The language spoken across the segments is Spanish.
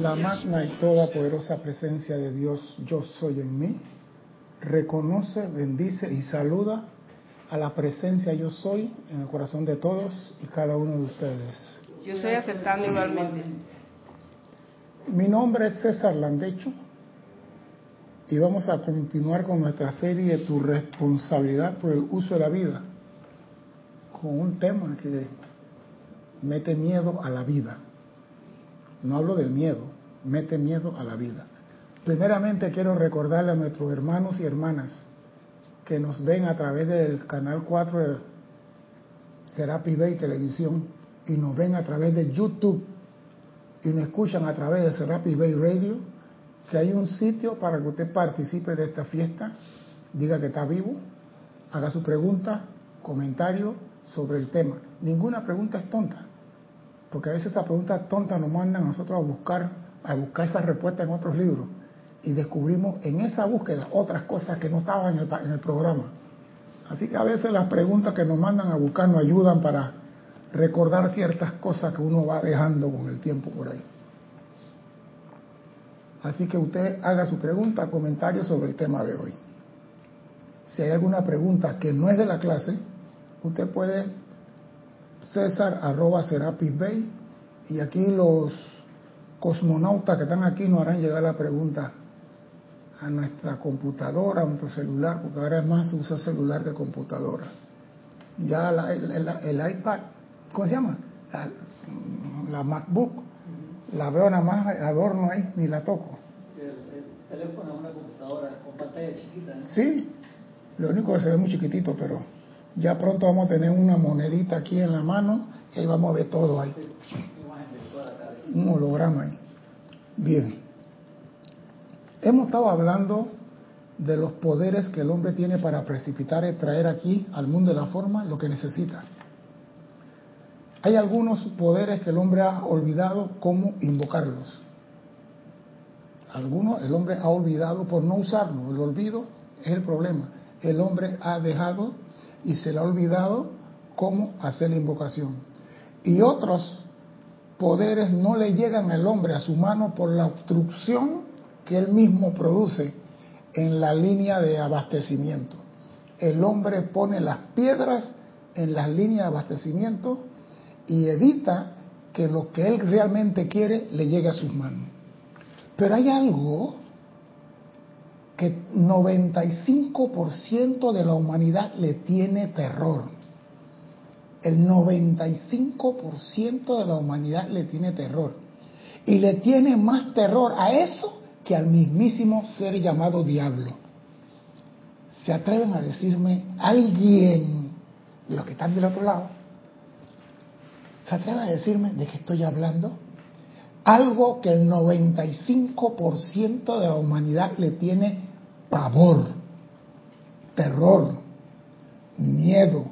La magna y todopoderosa presencia de Dios, yo soy en mí, reconoce, bendice y saluda a la presencia yo soy en el corazón de todos y cada uno de ustedes. Yo estoy aceptando igualmente. Mi nombre es César Landecho y vamos a continuar con nuestra serie Tu responsabilidad por el uso de la vida, con un tema que mete miedo a la vida. No hablo del miedo, mete miedo a la vida. Primeramente quiero recordarle a nuestros hermanos y hermanas que nos ven a través del canal 4 de Serapi Bay Televisión y nos ven a través de YouTube y nos escuchan a través de Serapi Bay Radio, que hay un sitio para que usted participe de esta fiesta, diga que está vivo, haga su pregunta, comentario sobre el tema. Ninguna pregunta es tonta porque a veces esas preguntas tontas nos mandan a nosotros a buscar, a buscar esa respuesta en otros libros y descubrimos en esa búsqueda otras cosas que no estaban en el, en el programa. Así que a veces las preguntas que nos mandan a buscar nos ayudan para recordar ciertas cosas que uno va dejando con el tiempo por ahí. Así que usted haga su pregunta, comentario sobre el tema de hoy. Si hay alguna pregunta que no es de la clase, usted puede César arroba Serapis Bay y aquí los cosmonautas que están aquí nos harán llegar la pregunta a nuestra computadora, a nuestro celular, porque ahora es más se usa celular que computadora. Ya la, el, el, el, iPad, ¿cómo se llama? La, la, MacBook, la veo nada más adorno ahí, ni la toco. El, teléfono es una computadora con pantalla chiquita. Sí, lo único que se ve muy chiquitito, pero ya pronto vamos a tener una monedita aquí en la mano y ahí vamos a ver todo ahí. Un holograma ahí. Bien. Hemos estado hablando de los poderes que el hombre tiene para precipitar y traer aquí al mundo de la forma lo que necesita. Hay algunos poderes que el hombre ha olvidado cómo invocarlos. Algunos el hombre ha olvidado por no usarlos. El olvido es el problema. El hombre ha dejado y se le ha olvidado cómo hacer la invocación. Y otros poderes no le llegan al hombre a su mano por la obstrucción que él mismo produce en la línea de abastecimiento. El hombre pone las piedras en las líneas de abastecimiento y evita que lo que él realmente quiere le llegue a sus manos. Pero hay algo que 95% de la humanidad le tiene terror. El 95% de la humanidad le tiene terror. Y le tiene más terror a eso que al mismísimo ser llamado diablo. ¿Se atreven a decirme alguien de los que están del otro lado? ¿Se atreven a decirme de qué estoy hablando? Algo que el 95% de la humanidad le tiene pavor, terror, miedo,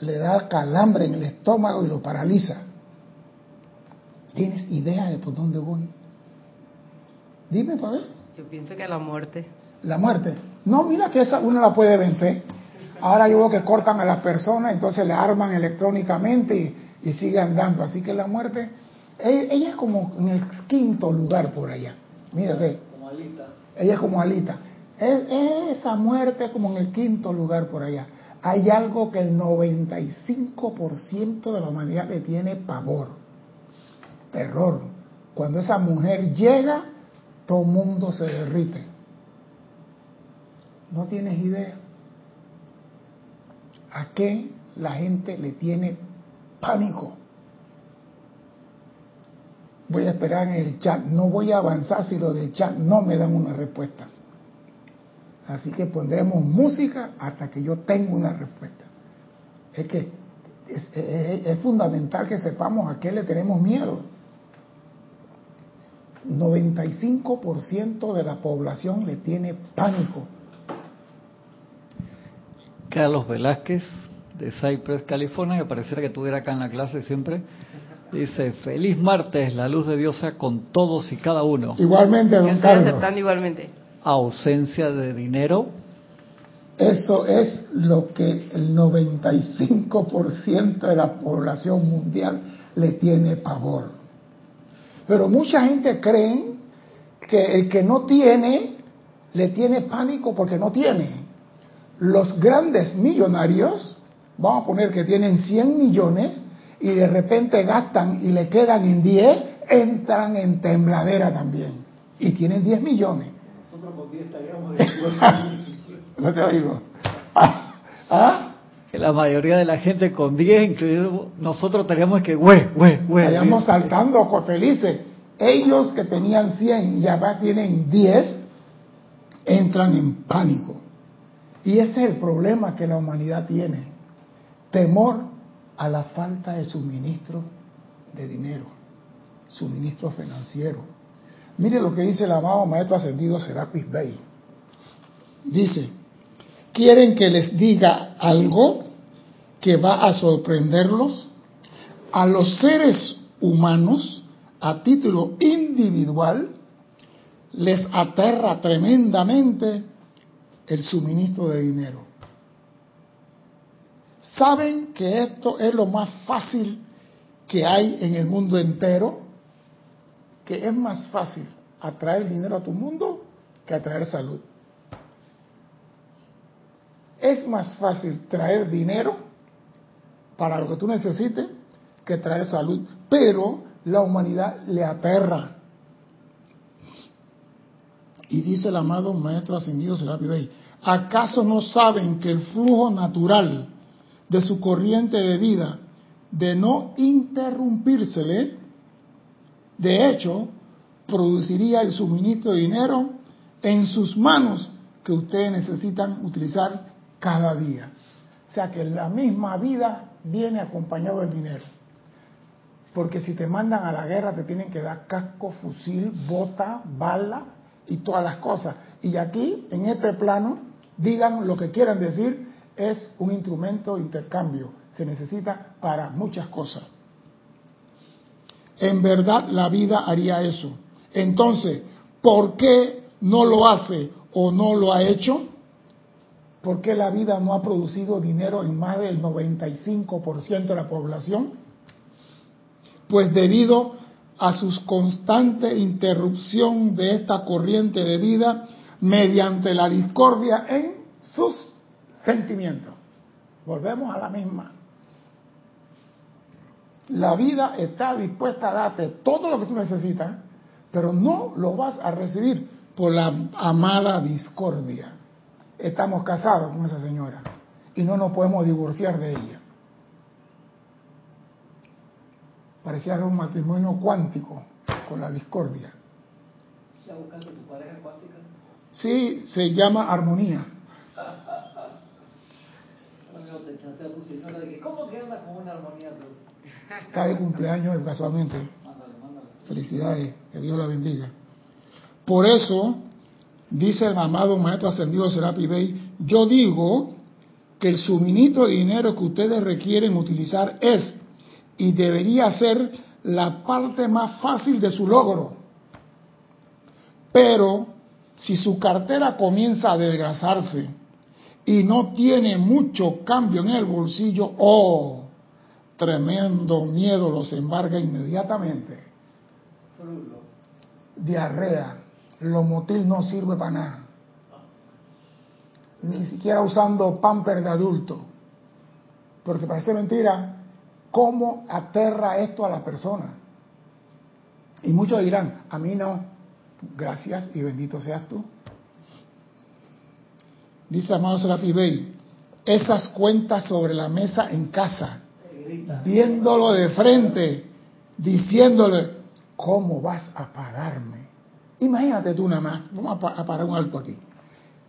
le da calambre en el estómago y lo paraliza. ¿Tienes idea de por dónde voy? Dime para ver. Yo pienso que la muerte. La muerte. No, mira que esa uno la puede vencer. Ahora yo veo que cortan a las personas, entonces le arman electrónicamente y, y sigue andando. Así que la muerte, ella, ella, es como en el quinto lugar por allá. Mírate. Alita. Ella es como alita. Es, esa muerte es como en el quinto lugar por allá. Hay algo que el 95% de la humanidad le tiene pavor, terror. Cuando esa mujer llega, todo el mundo se derrite. No tienes idea a qué la gente le tiene pánico. Voy a esperar en el chat, no voy a avanzar si los del chat no me dan una respuesta. Así que pondremos música hasta que yo tenga una respuesta. Es que es, fundamental que sepamos a qué le tenemos miedo. 95% de la población le tiene pánico. Carlos Velázquez, de Cypress, California, que pareciera que estuviera acá en la clase siempre, dice, feliz martes, la luz de Dios sea con todos y cada uno. Igualmente, Yo don estoy Carlos. aceptando igualmente. Ausencia de dinero, Eso es lo que el 95% de la población mundial le tiene pavor. Pero mucha gente cree que el que no tiene, le tiene pánico porque no tiene. Los grandes millonarios, vamos a poner que tienen 100 millones y de repente gastan y le quedan en 10, entran en tembladera también. Y tienen 10 millones. Nosotros con 10 estaríamos No te oigo. ¿Ah? ¿Ah? La mayoría de la gente con 10, incluido nosotros teníamos que, güey, güey, güey. Estaríamos saltando felices. Ellos que tenían 100 y ya tienen 10, entran en pánico. Y ese es el problema que la humanidad tiene. Temor a la falta de suministro de dinero, suministro financiero. Mire lo que dice el amado Maestro Ascendido Serapis Bey. Dice, ¿quieren que les diga algo que va a sorprenderlos? A los seres humanos, a título individual, les aterra tremendamente el suministro de dinero. ¿Saben que esto es lo más fácil que hay en el mundo entero? Que es más fácil atraer dinero a tu mundo que atraer salud. Es más fácil traer dinero para lo que tú necesites que traer salud, pero la humanidad le aterra. Y dice el amado Maestro Ascendido Serapio ¿acaso no saben que el flujo natural de su corriente de vida, de no interrumpírsele, de hecho, produciría el suministro de dinero en sus manos que ustedes necesitan utilizar cada día. O sea que la misma vida viene acompañado del dinero. Porque si te mandan a la guerra te tienen que dar casco, fusil, bota, bala y todas las cosas. Y aquí, en este plano, digan lo que quieran decir, es un instrumento de intercambio. Se necesita para muchas cosas. En verdad la vida haría eso. Entonces, ¿por qué no lo hace o no lo ha hecho? ¿Por qué la vida no ha producido dinero en más del 95% de la población? Pues debido a su constante interrupción de esta corriente de vida mediante la discordia en sus sentimientos. Volvemos a la misma. La vida está dispuesta a darte todo lo que tú necesitas, pero no lo vas a recibir por la amada discordia. Estamos casados con esa señora y no nos podemos divorciar de ella. Parecía un matrimonio cuántico con la discordia. ¿Ya buscaste tu pareja cuántica? Sí, se llama armonía. ¿Cómo que andas con una armonía Está de cumpleaños casualmente. Felicidades, que Dios la bendiga. Por eso, dice el amado Maestro Ascendido Serapi Bey, yo digo que el suministro de dinero que ustedes requieren utilizar es y debería ser la parte más fácil de su logro. Pero si su cartera comienza a adelgazarse y no tiene mucho cambio en el bolsillo, oh, tremendo miedo los embarga inmediatamente. Diarrea, lomotil no sirve para nada. Ni siquiera usando pamper de adulto. Porque parece mentira cómo aterra esto a la persona. Y muchos dirán, a mí no, gracias y bendito seas tú. Dice amado Serapi Bey, esas cuentas sobre la mesa en casa, viéndolo de frente, diciéndole, ¿cómo vas a pagarme? Imagínate tú nada más, vamos a parar un alto aquí,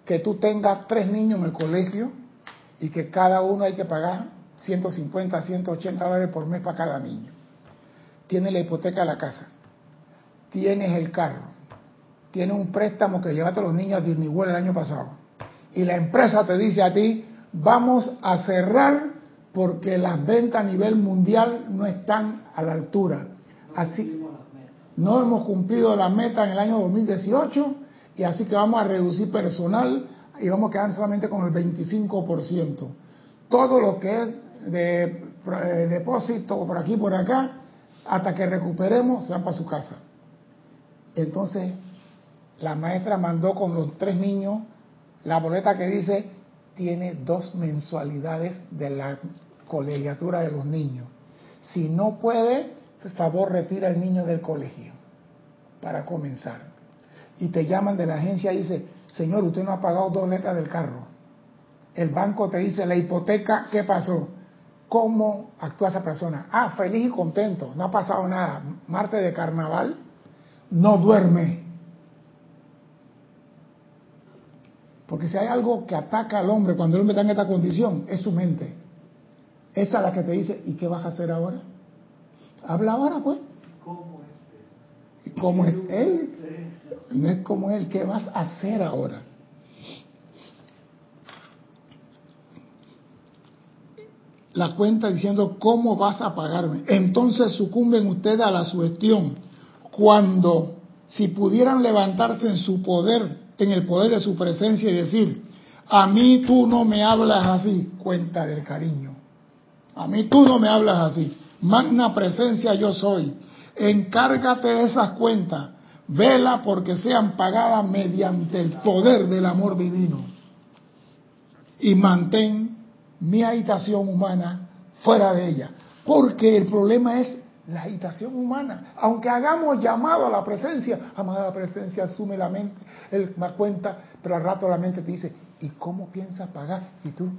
que tú tengas tres niños en el colegio y que cada uno hay que pagar 150, 180 dólares por mes para cada niño. Tienes la hipoteca de la casa, tienes el carro, tienes un préstamo que llevaste a los niños a Disney World el año pasado y la empresa te dice a ti, vamos a cerrar porque las ventas a nivel mundial no están a la altura. Así, no hemos cumplido la meta en el año 2018 y así que vamos a reducir personal y vamos a quedar solamente con el 25%. Todo lo que es de, eh, depósito por aquí por acá, hasta que recuperemos, se van para su casa. Entonces, la maestra mandó con los tres niños la boleta que dice tiene dos mensualidades de la colegiatura de los niños. Si no puede, por favor retira al niño del colegio para comenzar. Y te llaman de la agencia y dice, señor, usted no ha pagado dos letras del carro. El banco te dice, la hipoteca, ¿qué pasó? ¿Cómo actúa esa persona? Ah, feliz y contento, no ha pasado nada. Martes de carnaval, no duerme. Porque si hay algo que ataca al hombre cuando el hombre está en esta condición, es su mente. Esa es la que te dice, ¿y qué vas a hacer ahora? Habla ahora, pues. ¿Cómo es él? ¿Cómo es él? No es como él, ¿qué vas a hacer ahora? La cuenta diciendo, ¿cómo vas a pagarme? Entonces sucumben ustedes a la sugestión. Cuando, si pudieran levantarse en su poder, en el poder de su presencia y decir, a mí tú no me hablas así, cuenta del cariño. A mí tú no me hablas así. Magna presencia yo soy. Encárgate de esas cuentas. Vela porque sean pagadas mediante el poder del amor divino. Y mantén mi agitación humana fuera de ella. Porque el problema es la agitación humana. Aunque hagamos llamado a la presencia, amada presencia, asume la mente, él me cuenta, pero al rato la mente te dice, ¿y cómo piensas pagar? Y tú,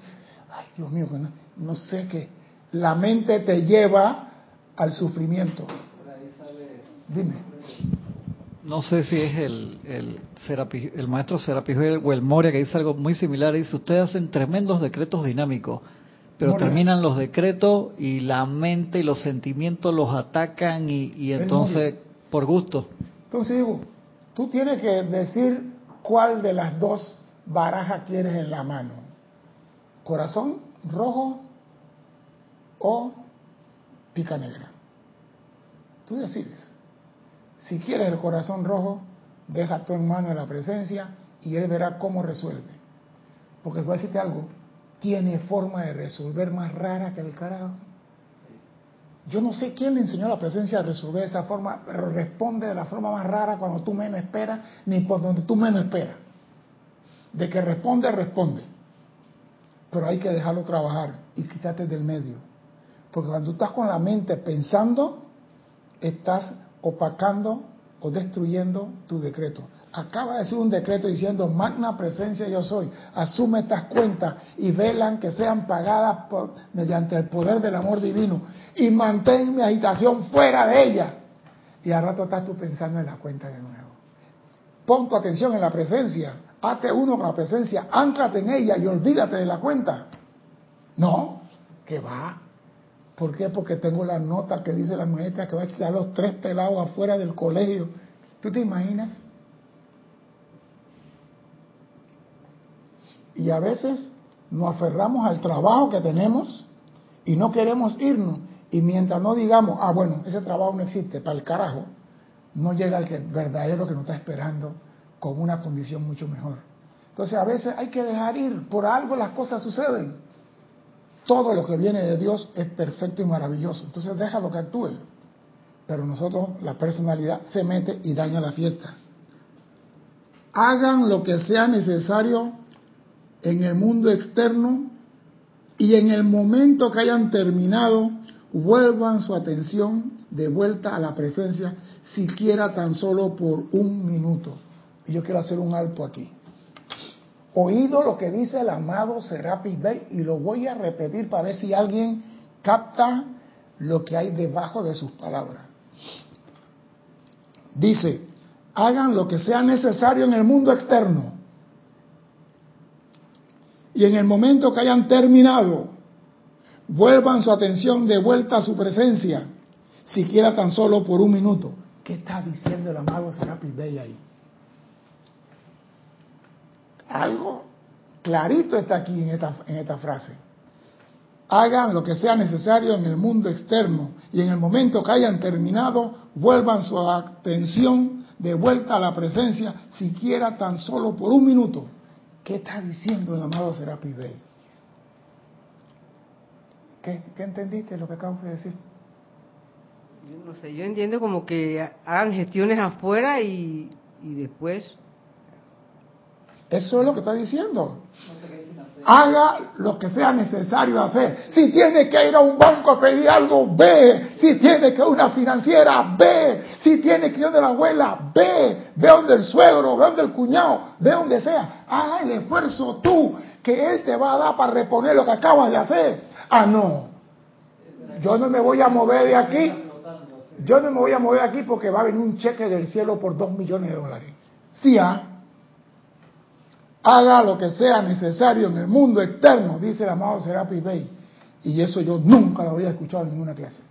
ay Dios mío, no, no sé qué. La mente te lleva al sufrimiento. Dime. No sé si es el, el, el maestro Serapis o el Moria que dice algo muy similar. Dice, ustedes hacen tremendos decretos dinámicos, pero terminan los decretos y la mente y los sentimientos los atacan y, y entonces, por gusto. Entonces digo, tú tienes que decir cuál de las dos barajas quieres en la mano. Corazón rojo o pica negra. Tú decides. Si quieres el corazón rojo, deja tú en mano de la presencia y él verá cómo resuelve. Porque voy a decirte algo, tiene forma de resolver más rara que el carajo. Yo no sé quién le enseñó la presencia a resolver esa forma, pero responde de la forma más rara cuando tú menos esperas, ni por donde tú menos esperas. De que responde, responde. Pero hay que dejarlo trabajar y quitarte del medio. Porque cuando tú estás con la mente pensando, estás opacando o destruyendo tu decreto. Acaba de decir un decreto diciendo, magna presencia yo soy, asume estas cuentas y velan que sean pagadas por, mediante el poder del amor divino y mantén mi agitación fuera de ella. Y al rato estás tú pensando en la cuenta de nuevo. Pon tu atención en la presencia, hazte uno con la presencia, áncrate en ella y olvídate de la cuenta. No, que va, ¿Por qué? Porque tengo la nota que dice la maestra que va a echar los tres pelados afuera del colegio. ¿Tú te imaginas? Y a veces nos aferramos al trabajo que tenemos y no queremos irnos. Y mientras no digamos, ah, bueno, ese trabajo no existe, para el carajo, no llega el que, verdadero que nos está esperando con una condición mucho mejor. Entonces a veces hay que dejar ir, por algo las cosas suceden todo lo que viene de Dios es perfecto y maravilloso. Entonces déjalo que actúe. Pero nosotros, la personalidad se mete y daña la fiesta. Hagan lo que sea necesario en el mundo externo y en el momento que hayan terminado, vuelvan su atención de vuelta a la presencia, siquiera tan solo por un minuto. Y yo quiero hacer un alto aquí oído lo que dice el amado Serapis Bey y lo voy a repetir para ver si alguien capta lo que hay debajo de sus palabras. Dice, hagan lo que sea necesario en el mundo externo. Y en el momento que hayan terminado, vuelvan su atención de vuelta a su presencia, siquiera tan solo por un minuto. ¿Qué está diciendo el amado Serapis Bey ahí? Algo clarito está aquí en esta, en esta frase. Hagan lo que sea necesario en el mundo externo y en el momento que hayan terminado, vuelvan su atención de vuelta a la presencia, siquiera tan solo por un minuto. ¿Qué está diciendo el amado Serapi Bey? ¿Qué, ¿Qué entendiste lo que acabo de decir? Yo no sé, yo entiendo como que hagan gestiones afuera y, y después... Eso es lo que está diciendo. Haga lo que sea necesario hacer. Si tiene que ir a un banco a pedir algo, ve. Si tiene que ir a una financiera, ve. Si tiene que ir donde la abuela, ve. Ve donde el suegro, ve donde el cuñado, ve donde sea. Haga el esfuerzo tú, que él te va a dar para reponer lo que acabas de hacer. Ah, no. Yo no me voy a mover de aquí. Yo no me voy a mover de aquí porque va a venir un cheque del cielo por dos millones de dólares. Sí, ¿ah? Haga lo que sea necesario en el mundo externo, dice el amado Serapis Bey. Y eso yo nunca lo había escuchado en ninguna clase.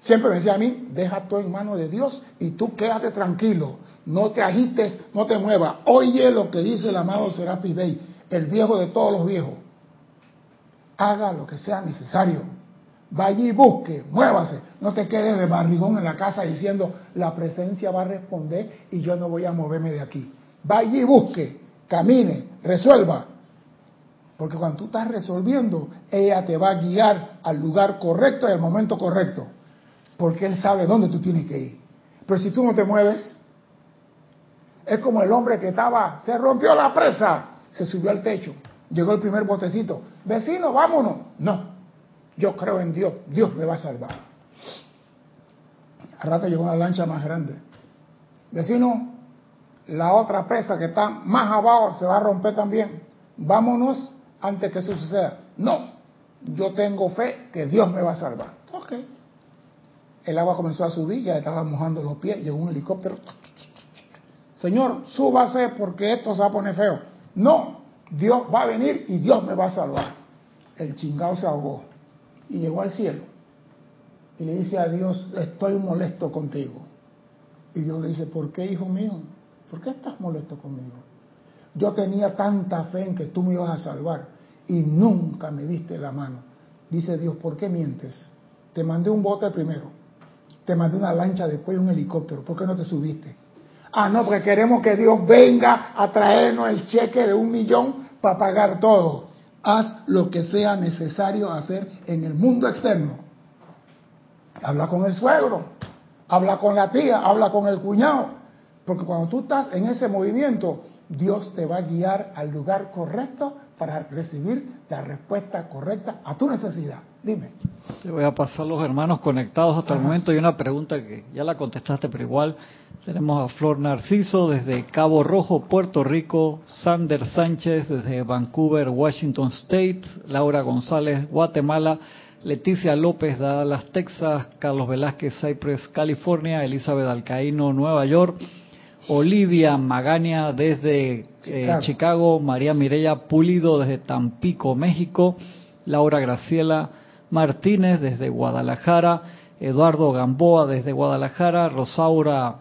Siempre me decía a mí, deja todo en manos de Dios y tú quédate tranquilo, no te agites, no te muevas. Oye lo que dice el amado Serapis Bey, el viejo de todos los viejos. Haga lo que sea necesario. Vaya y busque, muévase. No te quedes de barrigón en la casa diciendo, la presencia va a responder y yo no voy a moverme de aquí. Vaya y busque, camine, resuelva. Porque cuando tú estás resolviendo, ella te va a guiar al lugar correcto y al momento correcto. Porque él sabe dónde tú tienes que ir. Pero si tú no te mueves, es como el hombre que estaba, se rompió la presa, se subió al techo, llegó el primer botecito. Vecino, vámonos. No, yo creo en Dios, Dios me va a salvar. Al rato llegó una lancha más grande. Vecino, la otra presa que está más abajo se va a romper también. Vámonos antes que eso suceda. No, yo tengo fe que Dios me va a salvar. Ok. El agua comenzó a subir, ya estaba mojando los pies, llegó un helicóptero. Señor, súbase porque esto se va a poner feo. No, Dios va a venir y Dios me va a salvar. El chingado se ahogó y llegó al cielo. Y le dice a Dios, estoy molesto contigo. Y Dios le dice, ¿por qué, hijo mío? ¿Por qué estás molesto conmigo? Yo tenía tanta fe en que tú me ibas a salvar y nunca me diste la mano. Dice Dios, ¿por qué mientes? Te mandé un bote primero, te mandé una lancha después un helicóptero, ¿por qué no te subiste? Ah, no, porque queremos que Dios venga a traernos el cheque de un millón para pagar todo. Haz lo que sea necesario hacer en el mundo externo. Habla con el suegro, habla con la tía, habla con el cuñado, porque cuando tú estás en ese movimiento, Dios te va a guiar al lugar correcto para recibir la respuesta correcta a tu necesidad. Dime. Te voy a pasar los hermanos conectados hasta el momento. Hay una pregunta que ya la contestaste, pero igual tenemos a Flor Narciso desde Cabo Rojo, Puerto Rico, Sander Sánchez desde Vancouver, Washington State, Laura González, Guatemala, Leticia López, Dallas, Texas, Carlos Velázquez, Cypress, California, Elizabeth Alcaíno, Nueva York, Olivia Magania desde eh, Chicago. María Mireya Pulido desde Tampico, México, Laura Graciela Martínez desde Guadalajara, Eduardo Gamboa desde Guadalajara, Rosaura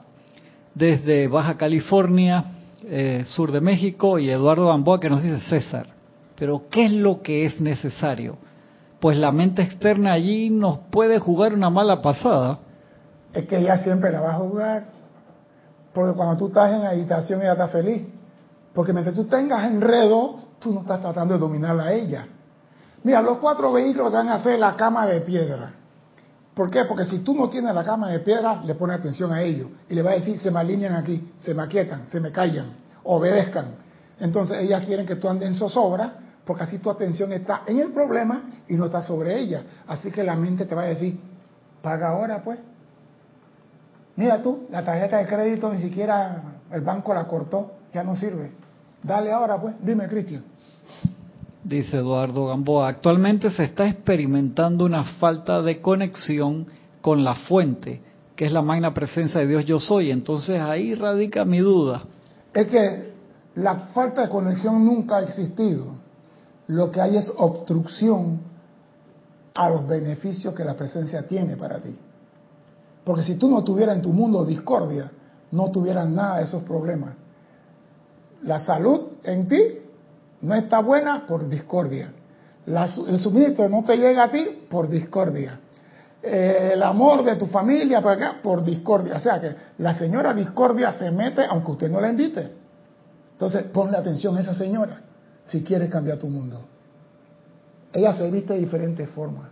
desde Baja California, eh, sur de México, y Eduardo Gamboa que nos dice César. Pero ¿qué es lo que es necesario? Pues la mente externa allí nos puede jugar una mala pasada. Es que ella siempre la va a jugar. Porque cuando tú estás en agitación, ella está feliz. Porque mientras tú tengas enredo, tú no estás tratando de dominarla a ella. Mira, los cuatro vehículos van a hacer la cama de piedra. ¿Por qué? Porque si tú no tienes la cama de piedra, le pones atención a ellos. Y le va a decir, se me alinean aquí, se me aquietan, se me callan, obedezcan. Entonces ellas quieren que tú andes en zozobra, porque así tu atención está en el problema y no está sobre ella. Así que la mente te va a decir, paga ahora pues. Mira tú, la tarjeta de crédito ni siquiera el banco la cortó, ya no sirve. Dale ahora pues, dime Cristian. Dice Eduardo Gamboa, actualmente se está experimentando una falta de conexión con la fuente, que es la magna presencia de Dios yo soy. Entonces ahí radica mi duda. Es que la falta de conexión nunca ha existido. Lo que hay es obstrucción a los beneficios que la presencia tiene para ti. Porque si tú no tuvieras en tu mundo discordia, no tuvieras nada de esos problemas. La salud en ti no está buena por discordia. el suministro no te llega a ti por discordia. Eh, el amor de tu familia por acá por discordia. O sea que la señora discordia se mete aunque usted no la invite. Entonces ponle atención a esa señora si quieres cambiar tu mundo. Ella se viste de diferentes formas.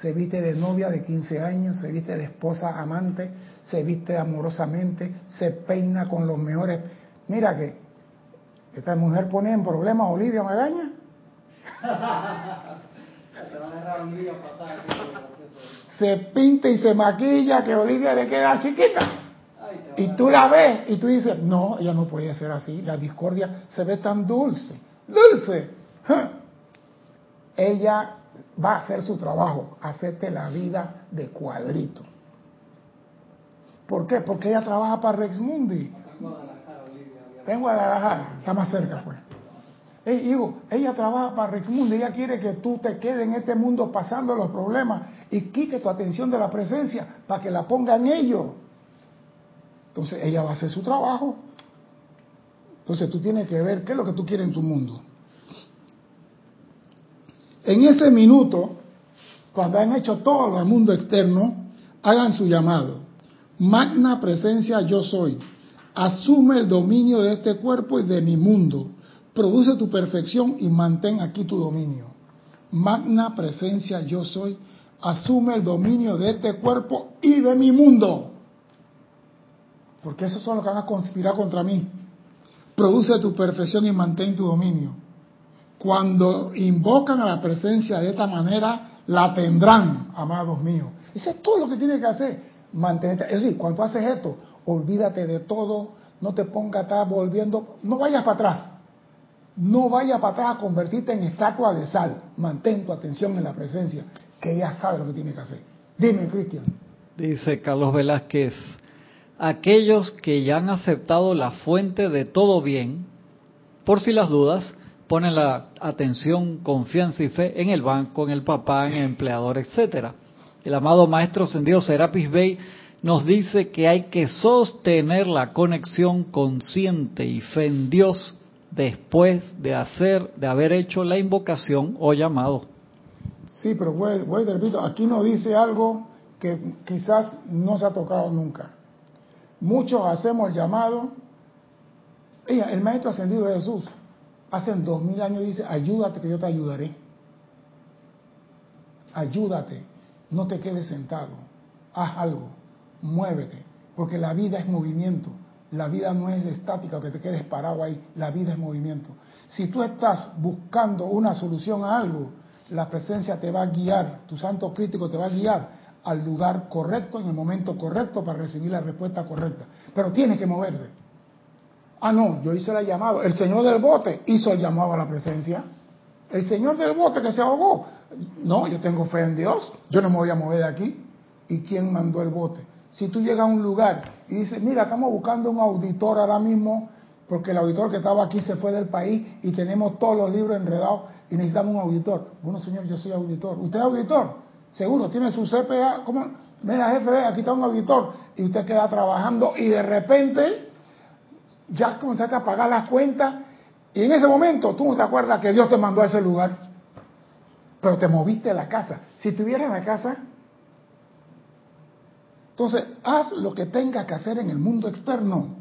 Se viste de novia de 15 años, se viste de esposa amante, se viste amorosamente, se peina con los mejores. Mira que esta mujer pone en problemas a Olivia Magaña. se pinta y se maquilla que Olivia le queda chiquita. Y tú la ves y tú dices, no, ella no puede ser así. La discordia se ve tan dulce, dulce. Ella va a hacer su trabajo, hacerte la vida de cuadrito. ¿Por qué? Porque ella trabaja para Rex Mundi. En Guadalajara, está más cerca pues. digo, ella trabaja para Rex Mundi, ella quiere que tú te quedes en este mundo pasando los problemas y quite tu atención de la presencia para que la ponga en ello. Entonces ella va a hacer su trabajo. Entonces tú tienes que ver qué es lo que tú quieres en tu mundo. En ese minuto, cuando han hecho todo el mundo externo, hagan su llamado. Magna presencia yo soy. Asume el dominio de este cuerpo y de mi mundo. Produce tu perfección y mantén aquí tu dominio. Magna presencia yo soy. Asume el dominio de este cuerpo y de mi mundo. Porque esos son los que van a conspirar contra mí. Produce tu perfección y mantén tu dominio. Cuando invocan a la presencia de esta manera, la tendrán, amados míos. Eso es todo lo que tiene que hacer. Mantenerte. Es decir, cuando haces esto, olvídate de todo, no te pongas a estar volviendo, no vayas para atrás. No vayas para atrás a convertirte en estatua de sal. Mantén tu atención en la presencia, que ella sabe lo que tiene que hacer. Dime, Cristian. Dice Carlos Velázquez, aquellos que ya han aceptado la fuente de todo bien, por si las dudas, ponen la atención, confianza y fe en el banco, en el papá, en el empleador, etcétera. El amado maestro ascendido Serapis Bey nos dice que hay que sostener la conexión consciente y fe en Dios después de hacer, de haber hecho la invocación o llamado. Sí, pero voy, voy repito, aquí nos dice algo que quizás no se ha tocado nunca. Muchos hacemos el llamado. el maestro ascendido Jesús hace dos mil años dice, ayúdate que yo te ayudaré. Ayúdate, no te quedes sentado, haz algo, muévete, porque la vida es movimiento, la vida no es estática, que te quedes parado ahí, la vida es movimiento. Si tú estás buscando una solución a algo, la presencia te va a guiar, tu santo crítico te va a guiar al lugar correcto, en el momento correcto, para recibir la respuesta correcta. Pero tienes que moverte. Ah, no, yo hice el llamado. El señor del bote hizo el llamado a la presencia. El señor del bote que se ahogó. No, yo tengo fe en Dios. Yo no me voy a mover de aquí. ¿Y quién mandó el bote? Si tú llegas a un lugar y dices, mira, estamos buscando un auditor ahora mismo, porque el auditor que estaba aquí se fue del país y tenemos todos los libros enredados y necesitamos un auditor. Bueno, señor, yo soy auditor. ¿Usted es auditor? Seguro, tiene su CPA. ¿Cómo? Mira, jefe, aquí está un auditor. Y usted queda trabajando y de repente ya comenzaste a pagar las cuentas y en ese momento tú no te acuerdas que Dios te mandó a ese lugar, pero te moviste a la casa. Si estuvieras en la casa, entonces haz lo que tengas que hacer en el mundo externo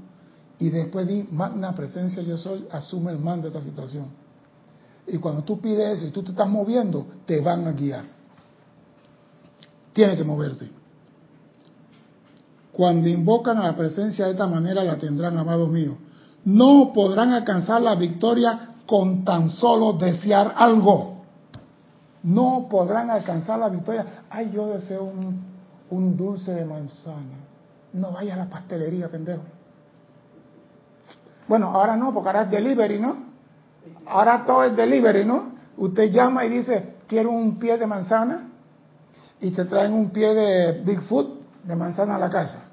y después di, magna presencia yo soy, asume el mando de esta situación. Y cuando tú pides eso y tú te estás moviendo, te van a guiar. Tienes que moverte. Cuando invocan a la presencia de esta manera la tendrán, amados míos. No podrán alcanzar la victoria con tan solo desear algo. No podrán alcanzar la victoria. Ay, yo deseo un, un dulce de manzana. No vaya a la pastelería, pendejo. Bueno, ahora no, porque ahora es delivery, ¿no? Ahora todo es delivery, ¿no? Usted llama y dice, quiero un pie de manzana y te traen un pie de Bigfoot de manzana a la casa.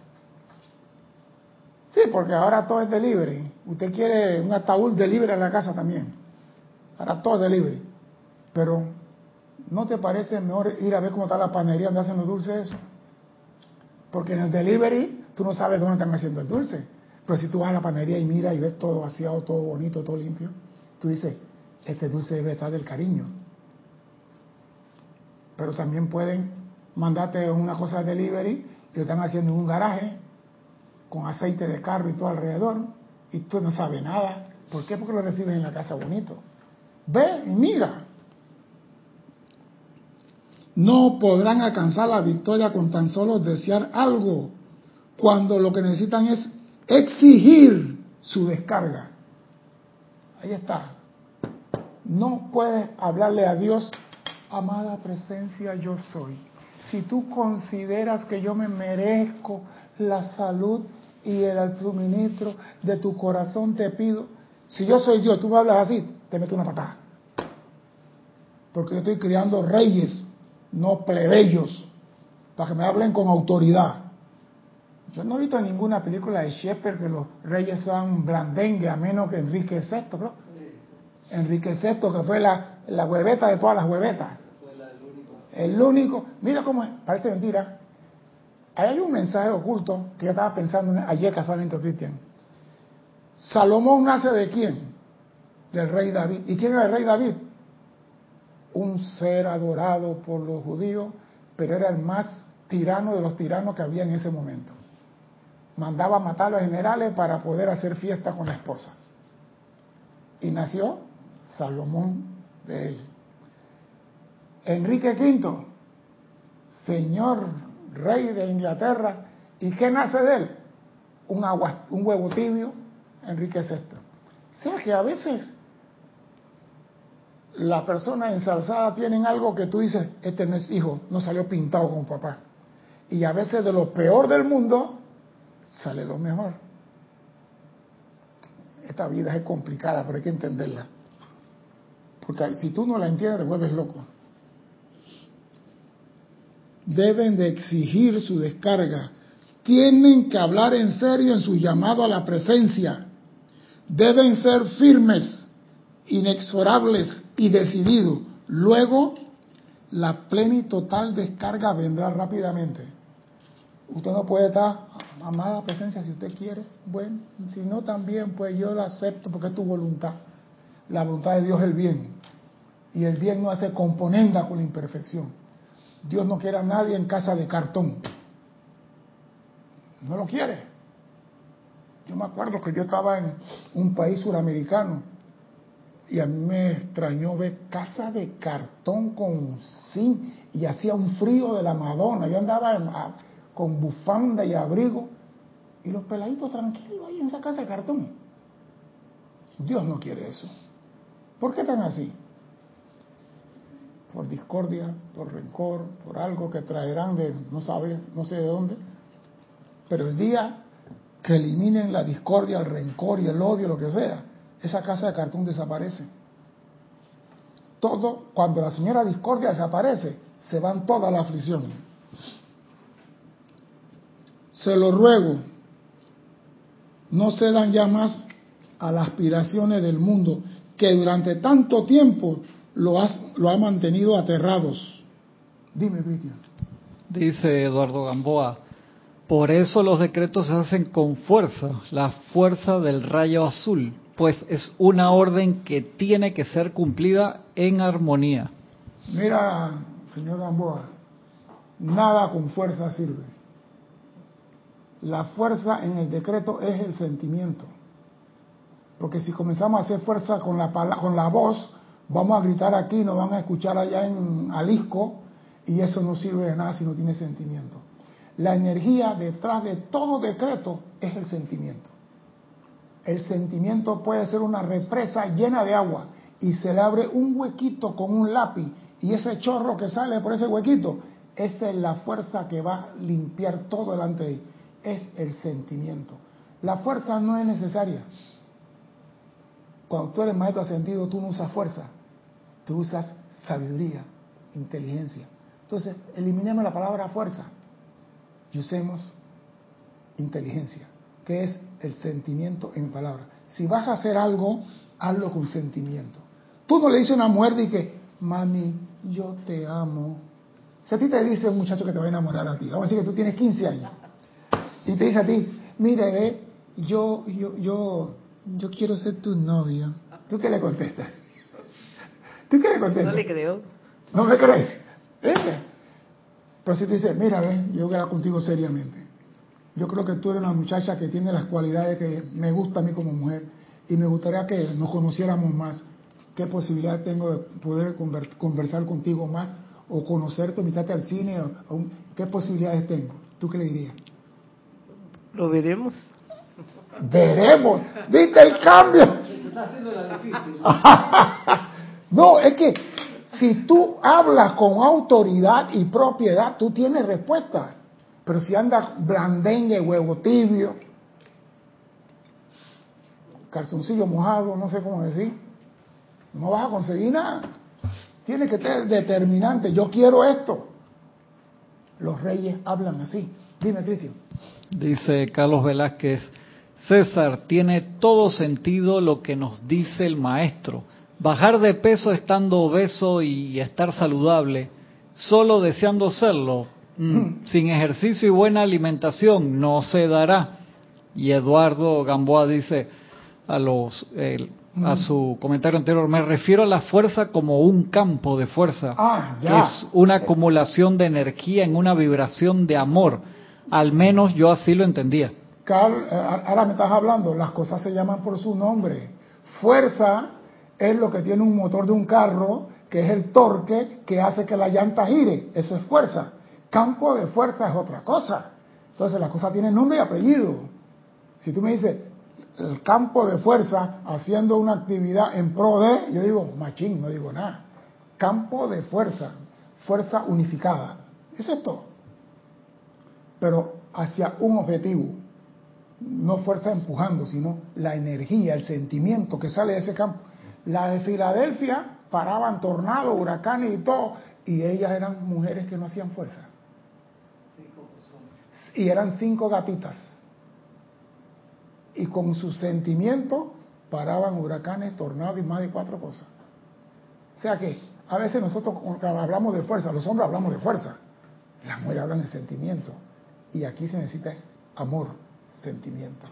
Sí, porque ahora todo es delivery. Usted quiere un ataúd delivery en la casa también. Ahora todo es delivery. Pero, ¿no te parece mejor ir a ver cómo está la panería donde hacen los dulces eso? Porque en el delivery tú no sabes dónde están haciendo el dulce. Pero si tú vas a la panería y miras y ves todo vaciado, todo bonito, todo limpio, tú dices, este dulce debe estar del cariño. Pero también pueden mandarte una cosa de delivery lo están haciendo en un garaje con aceite de carro y todo alrededor, y tú no sabes nada. ¿Por qué? Porque lo recibes en la casa bonito. Ve y mira. no podrán alcanzar la victoria con tan solo desear algo, cuando lo que necesitan es exigir su descarga. Ahí está. No puedes hablarle a Dios, amada presencia yo soy. Si tú consideras que yo me merezco la salud y el suministro de tu corazón, te pido, si yo soy Dios, tú me hablas así, te meto una patada. Porque yo estoy criando reyes, no plebeyos, para que me hablen con autoridad. Yo no he visto ninguna película de Shepard que los reyes sean blandengue, a menos que Enrique VI, ¿no? Enrique VI, que fue la, la hueveta de todas las huevetas. El único, mira cómo es, parece mentira. Hay un mensaje oculto que yo estaba pensando ayer casualmente, Cristian. Salomón nace de quién? Del rey David. ¿Y quién era el rey David? Un ser adorado por los judíos, pero era el más tirano de los tiranos que había en ese momento. Mandaba matar a los generales para poder hacer fiesta con la esposa. Y nació Salomón de él. Enrique V, señor rey de Inglaterra, ¿y qué nace de él? Un, huevo tibio, Enrique VI. O sea que a veces la persona ensalzada tienen algo que tú dices, este no es hijo, no salió pintado con papá. Y a veces de lo peor del mundo sale lo mejor. Esta vida es complicada, pero hay que entenderla. Porque si tú no la entiendes, vuelves loco. Deben de exigir su descarga. Tienen que hablar en serio en su llamado a la presencia. Deben ser firmes, inexorables y decididos. Luego, la plena y total descarga vendrá rápidamente. Usted no puede estar, amada presencia, si usted quiere, bueno, si no también, pues yo la acepto porque es tu voluntad. La voluntad de Dios es el bien. Y el bien no hace componenda con la imperfección. Dios no quiere a nadie en casa de cartón. No lo quiere. Yo me acuerdo que yo estaba en un país suramericano y a mí me extrañó ver casa de cartón con zinc y hacía un frío de la Madonna. Yo andaba con bufanda y abrigo y los peladitos tranquilos ahí en esa casa de cartón. Dios no quiere eso. ¿Por qué tan así? Por discordia, por rencor, por algo que traerán de no sabe, no sé de dónde. Pero el día que eliminen la discordia, el rencor y el odio, lo que sea, esa casa de cartón desaparece. Todo, cuando la señora discordia desaparece, se van todas las aflicciones. Se lo ruego, no cedan ya más a las aspiraciones del mundo que durante tanto tiempo lo, lo ha mantenido aterrados. Dime, Cristian. Dice Eduardo Gamboa, por eso los decretos se hacen con fuerza, la fuerza del rayo azul, pues es una orden que tiene que ser cumplida en armonía. Mira, señor Gamboa, nada con fuerza sirve. La fuerza en el decreto es el sentimiento. Porque si comenzamos a hacer fuerza con la, con la voz, vamos a gritar aquí, nos van a escuchar allá en Alisco, y eso no sirve de nada si no tiene sentimiento. La energía detrás de todo decreto es el sentimiento. El sentimiento puede ser una represa llena de agua y se le abre un huequito con un lápiz y ese chorro que sale por ese huequito, esa es la fuerza que va a limpiar todo delante de él. Es el sentimiento. La fuerza no es necesaria. Cuando tú eres maestro ascendido, tú no usas fuerza, tú usas sabiduría, inteligencia. Entonces, eliminemos la palabra fuerza y usemos inteligencia, que es el sentimiento en palabra. Si vas a hacer algo, hazlo con sentimiento. Tú no le dices una mujer de que, mami, yo te amo. Si a ti te dice un muchacho que te va a enamorar a ti, vamos a decir que tú tienes 15 años, y te dice a ti, mire, yo, yo, yo, yo quiero ser tu novia. ¿Tú qué le contestas? ¿Tú qué le contestas? No le creo. ¿No me crees? Pero si te dice, mira, ven, yo voy a hablar contigo seriamente. Yo creo que tú eres una muchacha que tiene las cualidades que me gusta a mí como mujer y me gustaría que nos conociéramos más. ¿Qué posibilidad tengo de poder conversar contigo más o conocerte, invitarte al cine, o, ¿qué posibilidades tengo? ¿Tú qué le dirías? Lo veremos. Veremos. ¿Viste el cambio? no, es que si tú hablas con autoridad y propiedad, tú tienes respuesta. Pero si andas blandengue, huevo tibio, calzoncillo mojado, no sé cómo decir, no vas a conseguir nada. Tiene que ser determinante. Yo quiero esto. Los reyes hablan así. Dime, Cristian. Dice Carlos Velázquez, César, tiene todo sentido lo que nos dice el maestro. Bajar de peso estando obeso y estar saludable, solo deseando serlo, mm, sin ejercicio y buena alimentación, no se dará. Y Eduardo Gamboa dice a los a su comentario anterior, me refiero a la fuerza como un campo de fuerza, ah, es una acumulación de energía en una vibración de amor. Al menos yo así lo entendía. Carl, eh, ahora me estás hablando, las cosas se llaman por su nombre. Fuerza es lo que tiene un motor de un carro, que es el torque que hace que la llanta gire. Eso es fuerza. Campo de fuerza es otra cosa. Entonces la cosa tiene nombre y apellido. Si tú me dices, el campo de fuerza haciendo una actividad en pro de, yo digo, machín, no digo nada. Campo de fuerza, fuerza unificada. Es esto. Pero hacia un objetivo no fuerza empujando, sino la energía, el sentimiento que sale de ese campo. La de Filadelfia paraban tornados, huracanes y todo, y ellas eran mujeres que no hacían fuerza. Y eran cinco gatitas. Y con su sentimiento paraban huracanes, tornados y más de cuatro cosas. O sea que a veces nosotros hablamos de fuerza, los hombres hablamos de fuerza, las mujeres hablan de sentimiento. Y aquí se necesita amor sentimiento.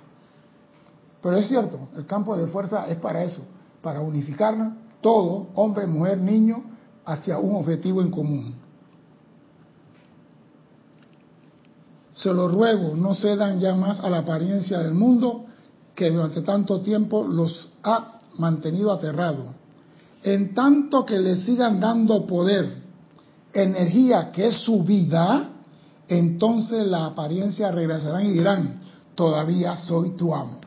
Pero es cierto, el campo de fuerza es para eso, para unificarnos todo, hombre, mujer, niño, hacia un objetivo en común. Se lo ruego, no cedan ya más a la apariencia del mundo que durante tanto tiempo los ha mantenido aterrados. En tanto que le sigan dando poder, energía que es su vida, entonces la apariencia regresarán y dirán, todavía soy tu amo.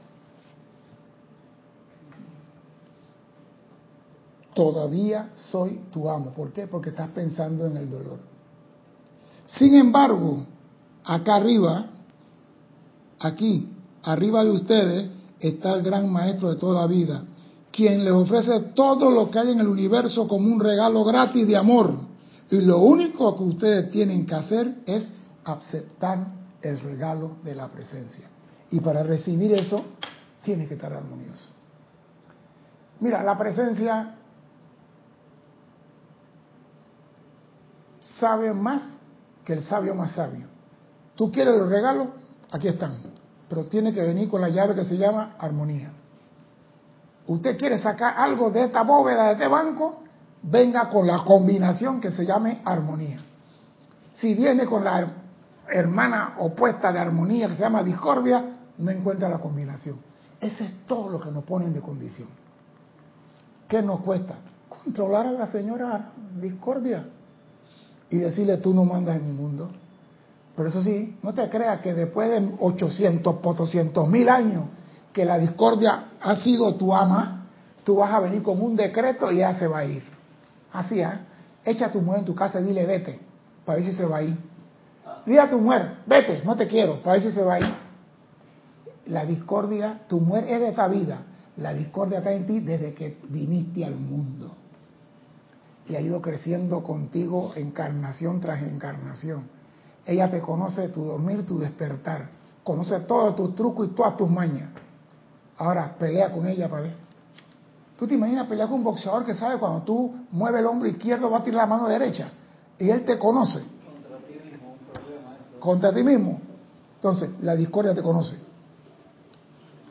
Todavía soy tu amo. ¿Por qué? Porque estás pensando en el dolor. Sin embargo, acá arriba, aquí, arriba de ustedes, está el gran maestro de toda vida, quien les ofrece todo lo que hay en el universo como un regalo gratis de amor. Y lo único que ustedes tienen que hacer es aceptar el regalo de la presencia. Y para recibir eso, tiene que estar armonioso. Mira, la presencia sabe más que el sabio más sabio. Tú quieres los regalos, aquí están, pero tiene que venir con la llave que se llama armonía. Usted quiere sacar algo de esta bóveda, de este banco, venga con la combinación que se llame armonía. Si viene con la hermana opuesta de armonía que se llama discordia, no encuentra la combinación. Ese es todo lo que nos ponen de condición. ¿Qué nos cuesta? Controlar a la señora discordia y decirle tú no mandas en mi mundo. Pero eso sí, no te creas que después de 800, 400 mil años que la discordia ha sido tu ama, tú vas a venir con un decreto y ya se va a ir. Así, ¿eh? Echa a tu mujer en tu casa y dile vete, para ver si se va a ir. Dile a tu mujer, vete, no te quiero, para ver si se va a ir. La discordia, tu muerte es de esta vida. La discordia está en ti desde que viniste al mundo. Y ha ido creciendo contigo encarnación tras encarnación. Ella te conoce tu dormir, tu despertar. Conoce todos tus trucos y todas tus mañas. Ahora pelea con ella para ver. ¿Tú te imaginas pelear con un boxeador que sabe cuando tú mueves el hombro izquierdo va a tirar la mano derecha? Y él te conoce. Contra ti mismo, un problema Contra ti mismo. Entonces, la discordia te conoce.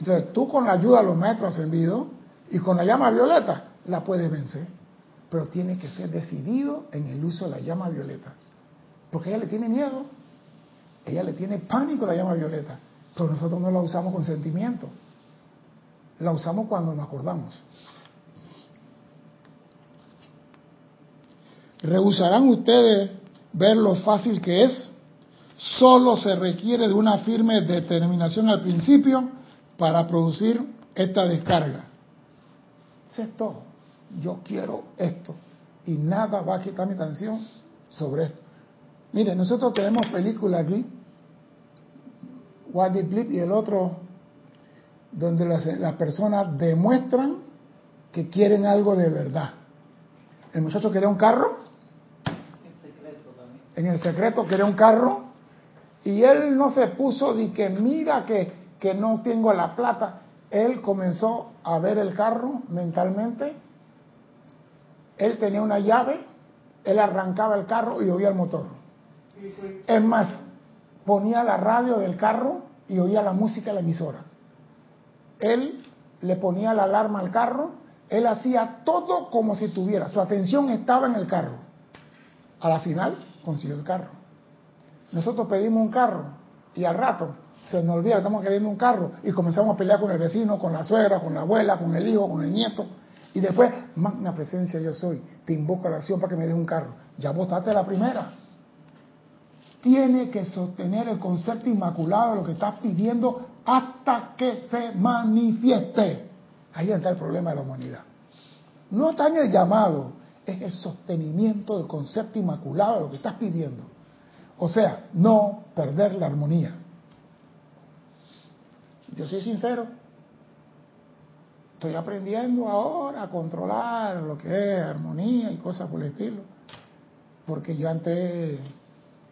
Entonces tú con la ayuda de los maestros ascendidos y con la llama violeta la puedes vencer. Pero tiene que ser decidido en el uso de la llama violeta. Porque ella le tiene miedo. Ella le tiene pánico a la llama violeta. Pero nosotros no la usamos con sentimiento. La usamos cuando nos acordamos. ¿Rehusarán ustedes ver lo fácil que es? Solo se requiere de una firme determinación al principio para producir esta descarga. Eso es todo. Yo quiero esto. Y nada va a quitar mi atención sobre esto. Mire, nosotros tenemos película aquí, What Blip y el otro, donde las, las personas demuestran que quieren algo de verdad. El muchacho quería un carro. En el secreto quería un carro. Y él no se puso de que mira que, que no tengo la plata. Él comenzó a ver el carro mentalmente. Él tenía una llave. Él arrancaba el carro y oía el motor. Es más, ponía la radio del carro y oía la música de la emisora. Él le ponía la alarma al carro él hacía todo como si tuviera, su atención estaba en el carro. A la final consiguió el carro. Nosotros pedimos un carro y al rato se nos olvida estamos queriendo un carro y comenzamos a pelear con el vecino, con la suegra, con la abuela, con el hijo, con el nieto. Y después, magna presencia yo soy, te invoco a la acción para que me dé un carro. Ya votaste la primera. Tiene que sostener el concepto inmaculado de lo que estás pidiendo hasta que se manifieste. Ahí está el problema de la humanidad. No está en el llamado, es el sostenimiento del concepto inmaculado de lo que estás pidiendo. O sea, no perder la armonía. Yo soy sincero. Estoy aprendiendo ahora a controlar lo que es armonía y cosas por el estilo. Porque yo antes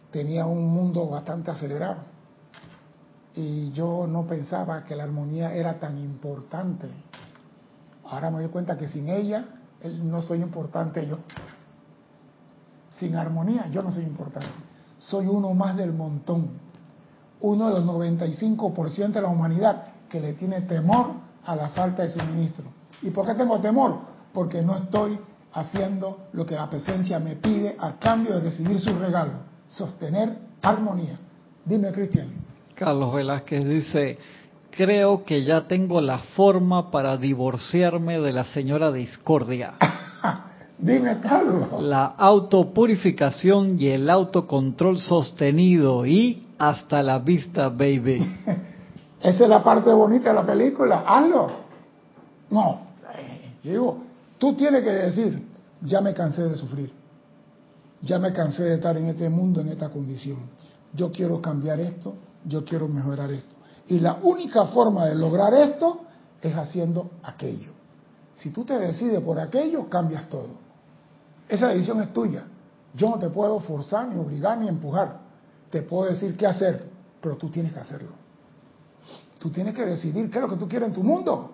tenía un mundo bastante acelerado. Y yo no pensaba que la armonía era tan importante Ahora me doy cuenta que sin ella no soy importante yo. Sin armonía yo no soy importante. Soy uno más del montón. Uno de los 95% de la humanidad que le tiene temor a la falta de suministro. ¿Y por qué tengo temor? Porque no estoy haciendo lo que la presencia me pide a cambio de recibir su regalo. Sostener armonía. Dime, Cristian. Carlos Velázquez dice, creo que ya tengo la forma para divorciarme de la señora Discordia. Dime, Carlos. La autopurificación y el autocontrol sostenido y hasta la vista, baby. Esa es la parte bonita de la película. Hazlo. No. digo, tú tienes que decir, ya me cansé de sufrir. Ya me cansé de estar en este mundo, en esta condición. Yo quiero cambiar esto, yo quiero mejorar esto. Y la única forma de lograr esto es haciendo aquello. Si tú te decides por aquello, cambias todo. Esa decisión es tuya. Yo no te puedo forzar, ni obligar, ni empujar. Te puedo decir qué hacer, pero tú tienes que hacerlo. Tú tienes que decidir qué es lo que tú quieres en tu mundo.